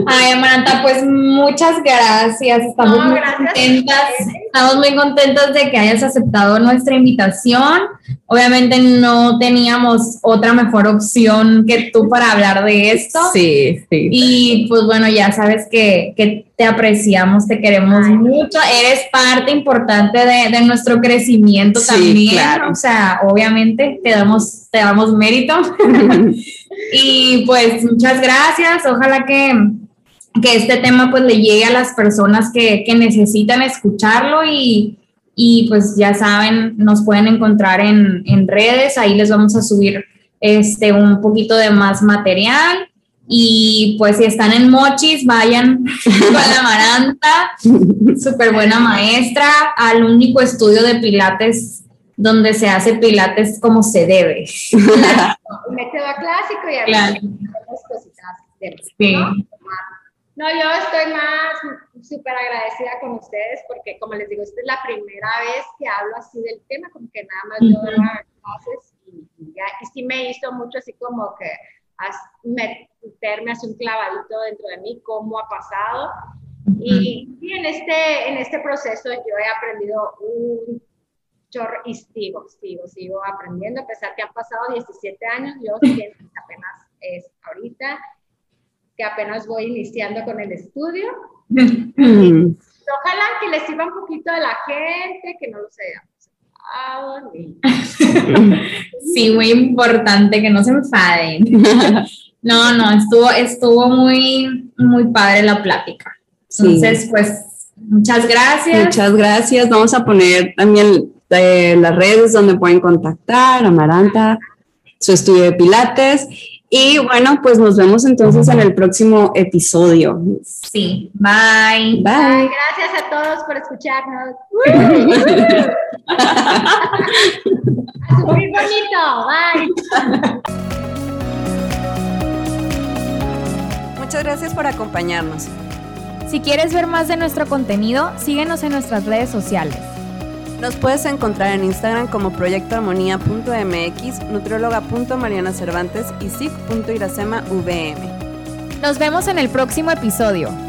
Ay, Amaranta, pues muchas gracias. Estamos muy contentas. Estamos muy contentas de que hayas aceptado nuestra invitación. Obviamente no teníamos otra mejor opción que tú para hablar de esto. Sí, sí. Y pues bueno, ya sabes que, que te apreciamos, te queremos mucho. Eres parte importante de, de nuestro crecimiento también. Claro. O sea, obviamente te damos, te damos mérito. [LAUGHS] [LAUGHS] y pues muchas gracias. Ojalá que que este tema pues le llegue a las personas que, que necesitan escucharlo y, y, pues ya saben, nos pueden encontrar en, en, redes, ahí les vamos a subir este, un poquito de más material y pues si están en Mochis, vayan [LAUGHS] con la Maranta, súper buena maestra, al único estudio de Pilates donde se hace Pilates como se debe. [LAUGHS] [LAUGHS] Método clásico y claro. cositas. sí. No, yo estoy más súper agradecida con ustedes porque, como les digo, esta es la primera vez que hablo así del tema, como que nada más yo daba clases y, ya, y sí me hizo mucho así como que meterme así un clavadito dentro de mí, cómo ha pasado. Y, y, en, este, en este proceso yo he aprendido un chorro y sigo, sigo, sigo aprendiendo, a pesar que han pasado 17 años, yo [LAUGHS] siento apenas es ahorita que apenas voy iniciando con el estudio. Ojalá que les sirva un poquito a la gente, que no lo sea. [LAUGHS] Sí, muy importante que no se enfaden. [LAUGHS] No, no, estuvo, estuvo muy, muy padre la plática. Entonces, pues, muchas gracias. Muchas gracias. Vamos a poner también eh, las redes donde pueden contactar, Amaranta, su estudio de Pilates. Y bueno, pues nos vemos entonces en el próximo episodio. Sí, bye. Bye. Gracias a todos por escucharnos. [LAUGHS] Muy bonito. Bye. Muchas gracias por acompañarnos. Si quieres ver más de nuestro contenido, síguenos en nuestras redes sociales. Nos puedes encontrar en Instagram como proyectoarmonía.mx, nutrióloga.mariana Cervantes y sig.iracema.vm. Nos vemos en el próximo episodio.